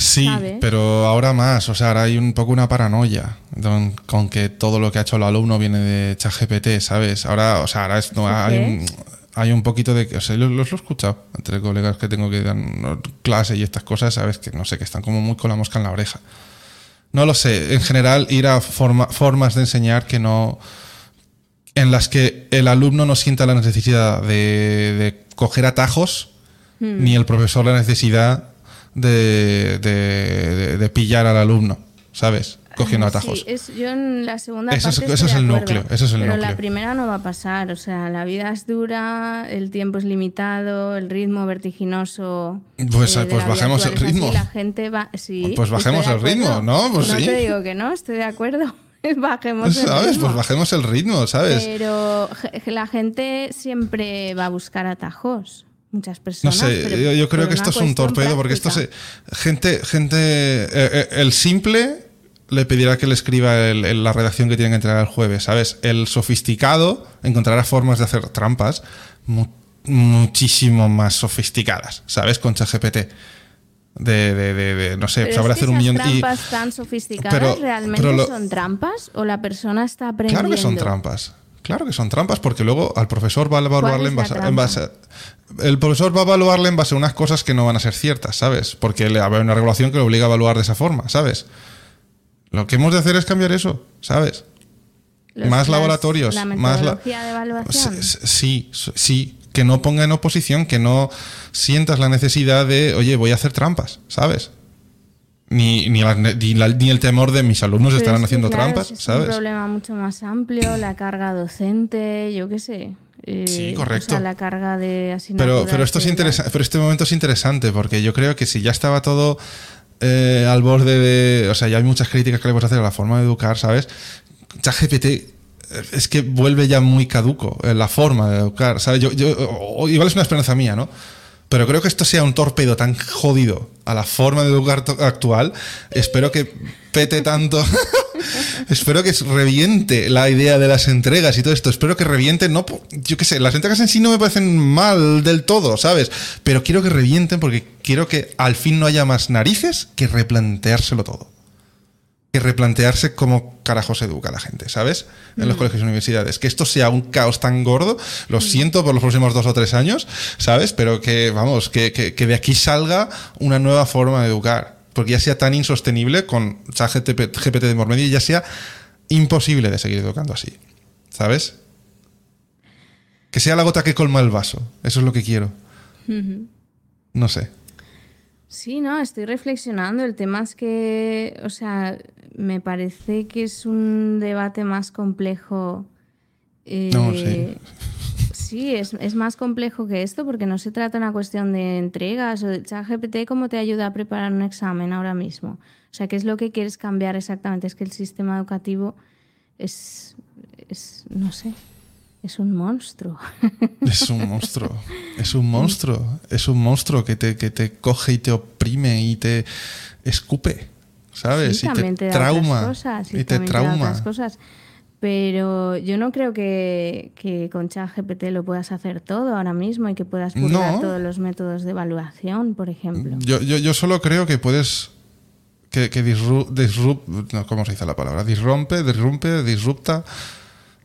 Sí, ¿Sabes? pero ahora más, o sea, ahora hay un poco una paranoia don- con que todo lo que ha hecho el alumno viene de ChatGPT, ¿sabes? Ahora, o sea, ahora es- no, ¿Por hay, un, hay un poquito de... O sea, los, los he escuchado entre colegas que tengo que dan clase y estas cosas, ¿sabes? Que no sé, que están como muy con la mosca en la oreja. No lo sé, en general ir a forma- formas de enseñar que no... en las que el alumno no sienta la necesidad de, de coger atajos, Hmm. ni el profesor la necesidad de, de- de- de pillar al alumno, ¿sabes? Cogiendo atajos. Sí, es, yo en la segunda Eso es- parte eso es el acuerdo, núcleo, eso es el pero núcleo. la primera no va a pasar. O sea, la vida es dura, el tiempo es limitado, el ritmo vertiginoso. Pues, eh, pues bajemos el ritmo. La gente va. Sí, Pues bajemos el ritmo. ¿no? Pues sí. te digo que no, estoy de acuerdo. bajemos el ¿Sabes? ritmo. Pues bajemos el ritmo, ¿sabes? Pero la gente siempre va a buscar atajos. Muchas No personas. sé, pero yo, yo creo que esto es un torpedo porque esto se. Gente, gente. eh, eh, el simple le pedirá que le escriba el- el- la redacción que tiene que entregar el jueves, ¿sabes? El sofisticado encontrará formas de hacer trampas mu- muchísimo más sofisticadas, ¿sabes? Con ChatGPT. De, de, de, de, no sé, sabrá hacer un millón y. trampas tan sofisticadas pero- realmente pero lo- son trampas o la persona está aprendiendo? Claro que son trampas. Claro que son trampas, porque luego al profesor va a evaluarle en base, en trampa? base- El profesor va a evaluarle en base a unas cosas que no van a ser ciertas, ¿sabes? Porque le habrá una regulación que le obliga a evaluar de esa forma, ¿sabes? Lo que hemos de hacer es cambiar eso, ¿sabes? Los- más laboratorios, La más la- de evaluación. Sí, sí, que no ponga en oposición, que no sientas la necesidad de, oye, voy a hacer trampas, ¿sabes? Ni, ni, la- ni la- ni el temor de mis alumnos Pero estarán es que, haciendo claro, trampas, es un ¿sabes? problema mucho más amplio, la carga docente, yo qué sé. eh, Sí, o correcto. sea, la carga de asignaturas. Pero, pero esto es interesante, pero este momento es interesante porque yo creo que si ya estaba todo eh, al borde de, o sea, ya hay muchas críticas que le puedes hacer a la forma de educar, ¿sabes? ChatGPT eh, es que vuelve ya muy caduco en la forma de educar, ¿sabes? Yo, yo, igual es una esperanza mía, ¿no? Pero creo que esto sea un torpedo tan jodido a la forma de educar actual. Espero que pete tanto. Espero que reviente la idea de las entregas y todo esto. Espero que reviente, no, yo qué sé, las entregas en sí no me parecen mal del todo, ¿sabes? Pero quiero que revienten porque quiero que al fin no haya más narices que replanteárselo todo. Que replantearse cómo carajo se educa a la gente, ¿sabes? En los colegios y universidades. Que esto sea un caos tan gordo, lo siento por los próximos dos o tres años, ¿sabes? Pero que, vamos, que, que- que de aquí salga una nueva forma de educar. Porque ya sea tan insostenible con ChatGPT GPT de por medio y ya sea imposible de seguir educando así, ¿sabes? Que sea la gota que colma el vaso. Eso es lo que quiero. No sé. Sí, no, estoy reflexionando. El tema es que, o sea, me parece que es un debate más complejo. eh, No, sí. Sí, es, es más complejo que esto porque no se trata de una cuestión de entregas o de ChatGPT cómo te ayuda a preparar un examen ahora mismo. O sea, ¿qué es lo que quieres cambiar exactamente? Es que el sistema educativo es, es no sé, es un monstruo. Es un monstruo. Es un monstruo. Es un monstruo que te, que te coge y te oprime y te escupe. ¿Sabes? Sí, y también te, trauma. cosas, y te trauma. cosas. Pero yo no creo que, que con ChatGPT lo puedas hacer todo ahora mismo y que puedas purgar No. todos los métodos de evaluación, por ejemplo. Yo, yo, yo solo creo que puedes. Que, que disru- disrup- no, ¿Cómo se dice la palabra? Disrompe, disrumpe, disrupta.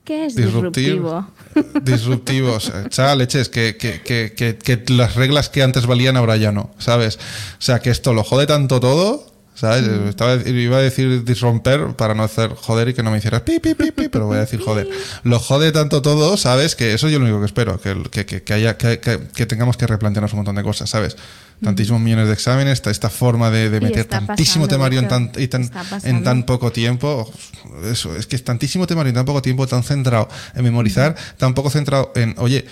¿Qué es Disruptivo. disruptivo? Disruptivos. Chá, leches, que, que, que, que, que las reglas que antes valían ahora ya no, ¿sabes? O sea, que esto lo jode tanto todo, ¿sabes? Estaba, iba a decir disromper para no hacer joder y que no me hicieras pi, pi, pi, pi, pero voy a decir joder. Lo jode tanto todo, ¿sabes? Que eso yo lo único que espero, que, que, que, haya, que, que, tengamos que replantearnos un montón de cosas, ¿sabes? Tantísimos millones de exámenes, esta, esta forma de, de meter tantísimo temario en tan, y tan- en tan poco tiempo. Eso, es que es tantísimo temario en tan poco tiempo, tan centrado en memorizar, tan poco centrado en, oye,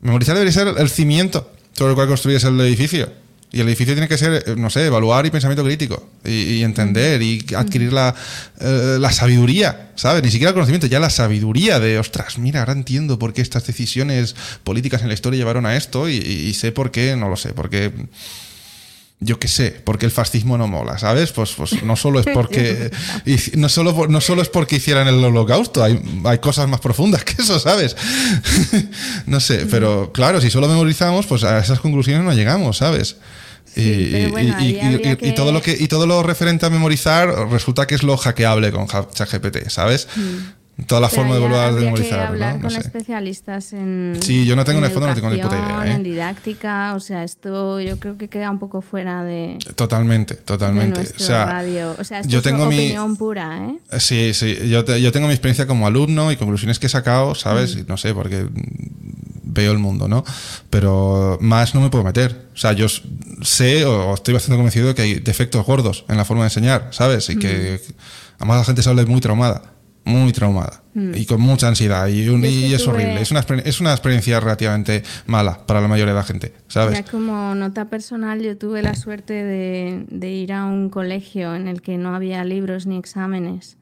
memorizar debería ser el cimiento sobre el cual construyes el edificio. Y el edificio tiene que ser, eh, no sé, evaluar y pensamiento crítico. Y, y entender y adquirir la, eh, la sabiduría, ¿sabes? Ni siquiera el conocimiento, ya la sabiduría de, ostras, mira, ahora entiendo por qué estas decisiones políticas en la historia llevaron a esto y, y- y sé por qué, no lo sé, porque yo qué sé, porque el fascismo no mola, ¿sabes? Pues, pues no solo es porque no solo, no solo es porque hicieran el holocausto, hay, hay cosas más profundas que eso, ¿sabes? no sé, pero claro, si solo memorizamos, pues a esas conclusiones no llegamos, ¿sabes? Sí, y, bueno, y- y- todo lo que y todo lo referente a memorizar resulta que es lo hackeable con ChatGPT, ¿sabes? Toda la Mm. Pero forma de volver a que memorizar, hablar ¿no? No con sé. especialistas en. Sí, yo no tengo en el fondo, no tengo ni puta idea, ¿eh? En didáctica, o sea, esto yo creo que queda un poco fuera de. Totalmente, de totalmente. nuestro O sea, radio. O sea, esto yo es tengo mi opinión pura, ¿eh? Sí, sí. Yo, te- yo tengo mi experiencia como alumno y conclusiones que he sacado, ¿sabes? Y No sé, porque mm, veo el mundo, ¿no? Pero más no me puedo meter. O sea, yo sé o estoy bastante convencido de que hay defectos gordos en la forma de enseñar, ¿sabes? Y que además la gente sale muy traumada. Muy traumada. Y con mucha ansiedad. Y, un- y es horrible. Es una, es una experiencia relativamente mala para la mayoría de la gente, ¿sabes? Ya como nota personal, yo tuve la suerte de, de ir a un colegio en el que no había libros ni exámenes.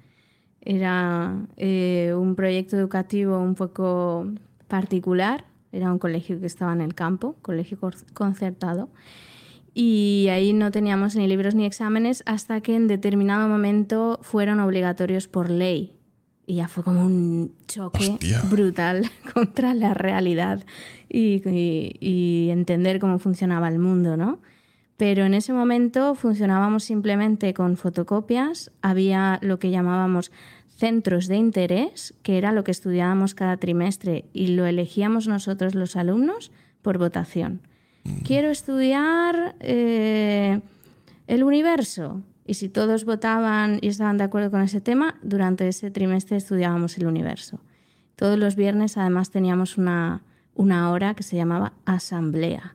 Era eh, un proyecto educativo un poco particular. Era un colegio que estaba en el campo, colegio concertado. Y ahí no teníamos ni libros ni exámenes hasta que en determinado momento fueron obligatorios por ley. Y ya fue como un choque Hostia. brutal contra la realidad y, y- y entender cómo funcionaba el mundo, ¿no? Pero en ese momento funcionábamos simplemente con fotocopias, había lo que llamábamos centros de interés, que era lo que estudiábamos cada trimestre y lo elegíamos nosotros los alumnos por votación. Quiero estudiar eh, el universo. Y si todos votaban y estaban de acuerdo con ese tema, durante ese trimestre estudiábamos el universo. Todos los viernes además teníamos una, una hora que se llamaba asamblea.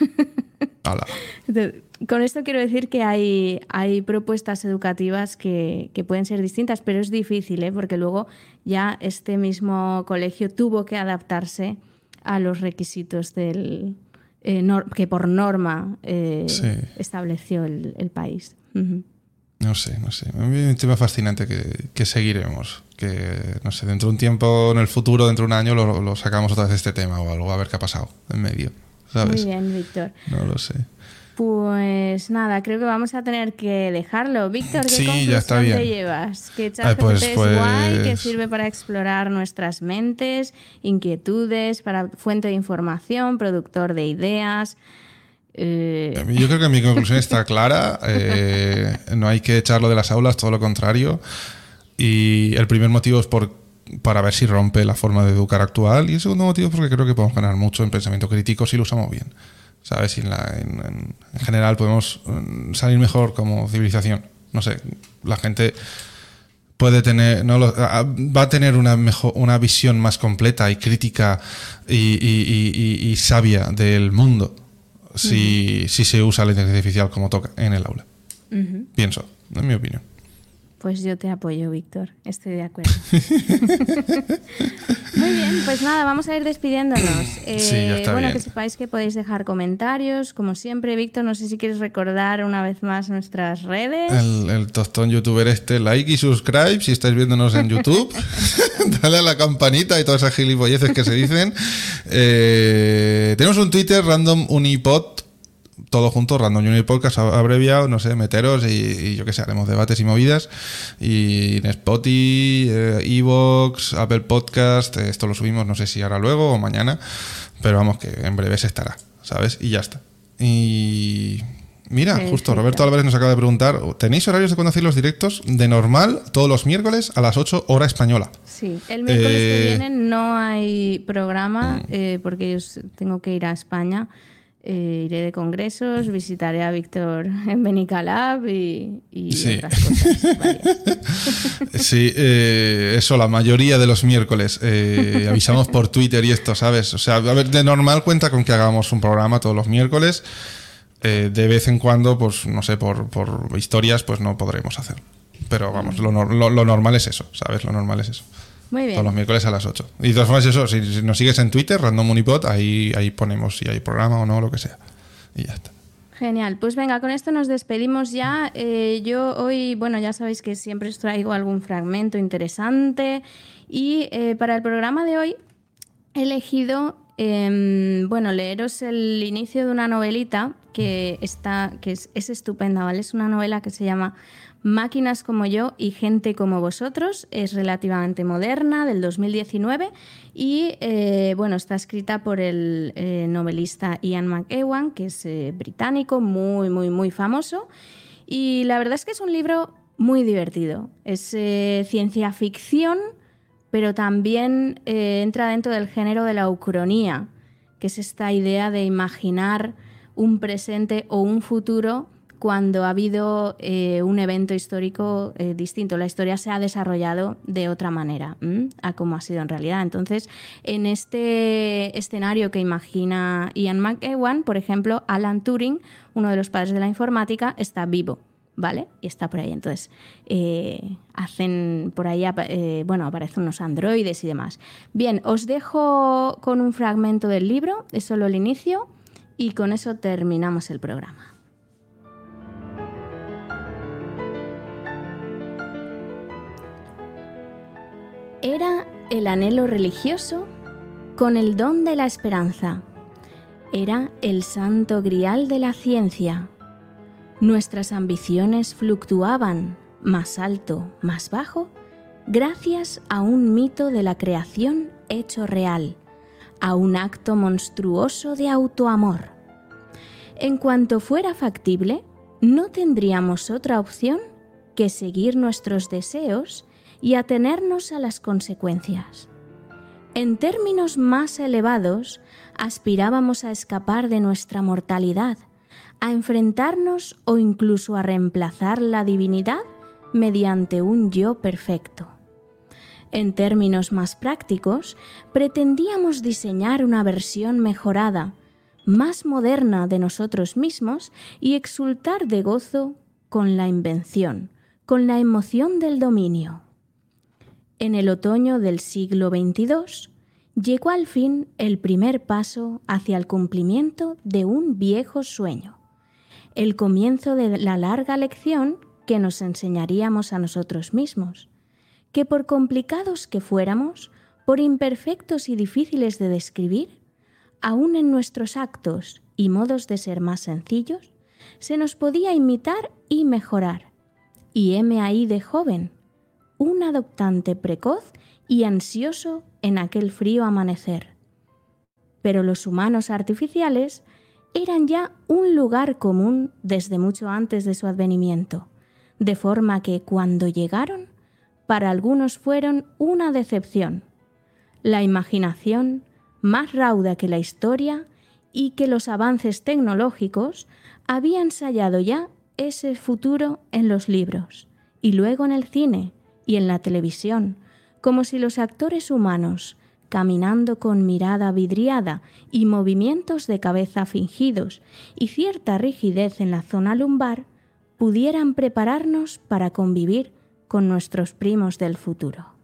Entonces, Con esto quiero decir que hay, hay propuestas educativas que, que pueden ser distintas, pero es difícil, ¿eh? porque luego ya este mismo colegio tuvo que adaptarse a los requisitos del, eh, que por norma eh, Sí. estableció el, el país. No sé, no sé. Un tema fascinante que, que seguiremos. Que, no sé, dentro de un tiempo, en el futuro, dentro de un año, lo, lo sacamos otra vez este tema o algo, a ver qué ha pasado en medio. ¿Sabes? Muy bien, Víctor. No lo sé. Pues nada, creo que vamos a tener que dejarlo. Víctor, ¿qué Sí, ya está bien. te llevas? Que Ay, ChatGPT pues- es guay, que pues- sirve para explorar nuestras mentes, inquietudes, para fuente de información, productor de ideas. Eh, Yo creo que mi conclusión está clara. eh, no hay que echarlo de las aulas, todo lo contrario. Y el primer motivo es por, para ver si rompe la forma de educar actual. Y el segundo motivo es porque creo que podemos ganar mucho en pensamiento crítico si lo usamos bien. ¿Sabes? En, general podemos mm, salir mejor como civilización. No sé, la gente puede tener no lo- va a tener una mejor una visión más completa y crítica y sabia del mundo si, si se usa la inteligencia artificial como toca en el aula pienso en mi opinión Pues yo te apoyo, Víctor. Estoy de acuerdo. Muy bien, pues nada, vamos a ir despidiéndonos. Eh, Sí, ya está bueno, bien. que sepáis que podéis dejar comentarios, como siempre. Víctor, no sé si quieres recordar una vez más nuestras redes. el, el tostón youtuber este like y subscribe si estáis viéndonos en YouTube dale a la campanita y todas esas gilipolleces que se dicen Eh, tenemos un Twitter random unipod todo junto, Random Unit Podcast abreviado, no sé, meteros y, y yo qué sé, haremos debates y movidas. Y en Spotify, eh, Evox, Apple Podcast, eh, esto lo subimos, no sé si ahora luego o mañana, pero vamos que en breve se estará, ¿sabes? Y ya está. Y mira, justo. Roberto Álvarez nos acaba de preguntar, ¿tenéis horarios de cuando hacéis los directos? De normal, todos los miércoles a las 8 hora española. Sí, el miércoles que Eh, viene no hay programa eh, porque yo tengo que ir a España. Eh, iré de congresos, visitaré a Víctor en Benicalab y, y Sí. otras cosas. Sí, eh, eso, la mayoría de los miércoles. eh, avisamos por Twitter y esto, ¿sabes? O sea, a ver, de normal cuenta con que hagamos un programa todos los miércoles. Eh, de vez en cuando, pues no sé, por, por historias, pues no podremos hacer. Pero vamos, lo, lo- lo normal es eso, ¿sabes? Lo normal es eso. Muy Todos los bien. miércoles a las 8. Y de todas formas, eso, si, si nos sigues en Twitter, Random Unipod, ahí, ahí ponemos si hay programa o no, lo que sea. Y ya está. Genial, pues venga, con esto nos despedimos ya. Eh, yo hoy, bueno, ya sabéis que siempre os traigo algún fragmento interesante y eh, para el programa de hoy he elegido, em, bueno, leeros el inicio de una novelita que, está, que es, es estupenda, ¿vale? Es una novela que se llama Máquinas como yo y gente como vosotros. Es relativamente moderna, del 2019 y, eh, bueno, está escrita por el eh, novelista Ian McEwan, que es eh, británico, muy, muy, muy famoso. Y la verdad es que es un libro muy divertido. Es ciencia ficción, pero también entra dentro del género de la ucronía, que es esta idea de imaginar un presente o un futuro cuando ha habido eh, un evento histórico eh, distinto. La historia se ha desarrollado de otra manera a como ha sido en realidad. Entonces, en este escenario que imagina Ian McEwan, por ejemplo, Alan Turing, uno de los padres de la informática, está vivo. ¿Vale? Y está por ahí. Entonces, eh, hacen por ahí, bueno, aparecen unos androides y demás. Bien, os dejo con un fragmento del libro, es solo el inicio, y con eso terminamos el programa. Era el anhelo religioso con el don de la esperanza. Era el santo grial de la ciencia. Nuestras ambiciones fluctuaban más alto, más bajo, gracias a un mito de la creación hecho real, a un acto monstruoso de autoamor. En cuanto fuera factible, no tendríamos otra opción que seguir nuestros deseos y atenernos a las consecuencias. En términos más elevados, aspirábamos a escapar de nuestra mortalidad, a enfrentarnos o incluso a reemplazar la divinidad mediante un yo perfecto. En términos más prácticos, pretendíamos diseñar una versión mejorada, más moderna de nosotros mismos y exultar de gozo con la invención, con la emoción del dominio. En el otoño del siglo XXII, llegó al fin el primer paso hacia el cumplimiento de un viejo sueño, el comienzo de la larga lección que nos enseñaríamos a nosotros mismos, que por complicados que fuéramos, por imperfectos y difíciles de describir, aún en nuestros actos y modos de ser más sencillos, se nos podía imitar y mejorar. Y heme ahí de joven, un adoptante precoz y ansioso en aquel frío amanecer. Pero los humanos artificiales eran ya un lugar común desde mucho antes de su advenimiento, de forma que cuando llegaron, para algunos fueron una decepción. La imaginación, más rauda que la historia y que los avances tecnológicos, había ensayado ya ese futuro en los libros y luego en el cine y en la televisión, como si los actores humanos, caminando con mirada vidriada y movimientos de cabeza fingidos y cierta rigidez en la zona lumbar, pudieran prepararnos para convivir con nuestros primos del futuro.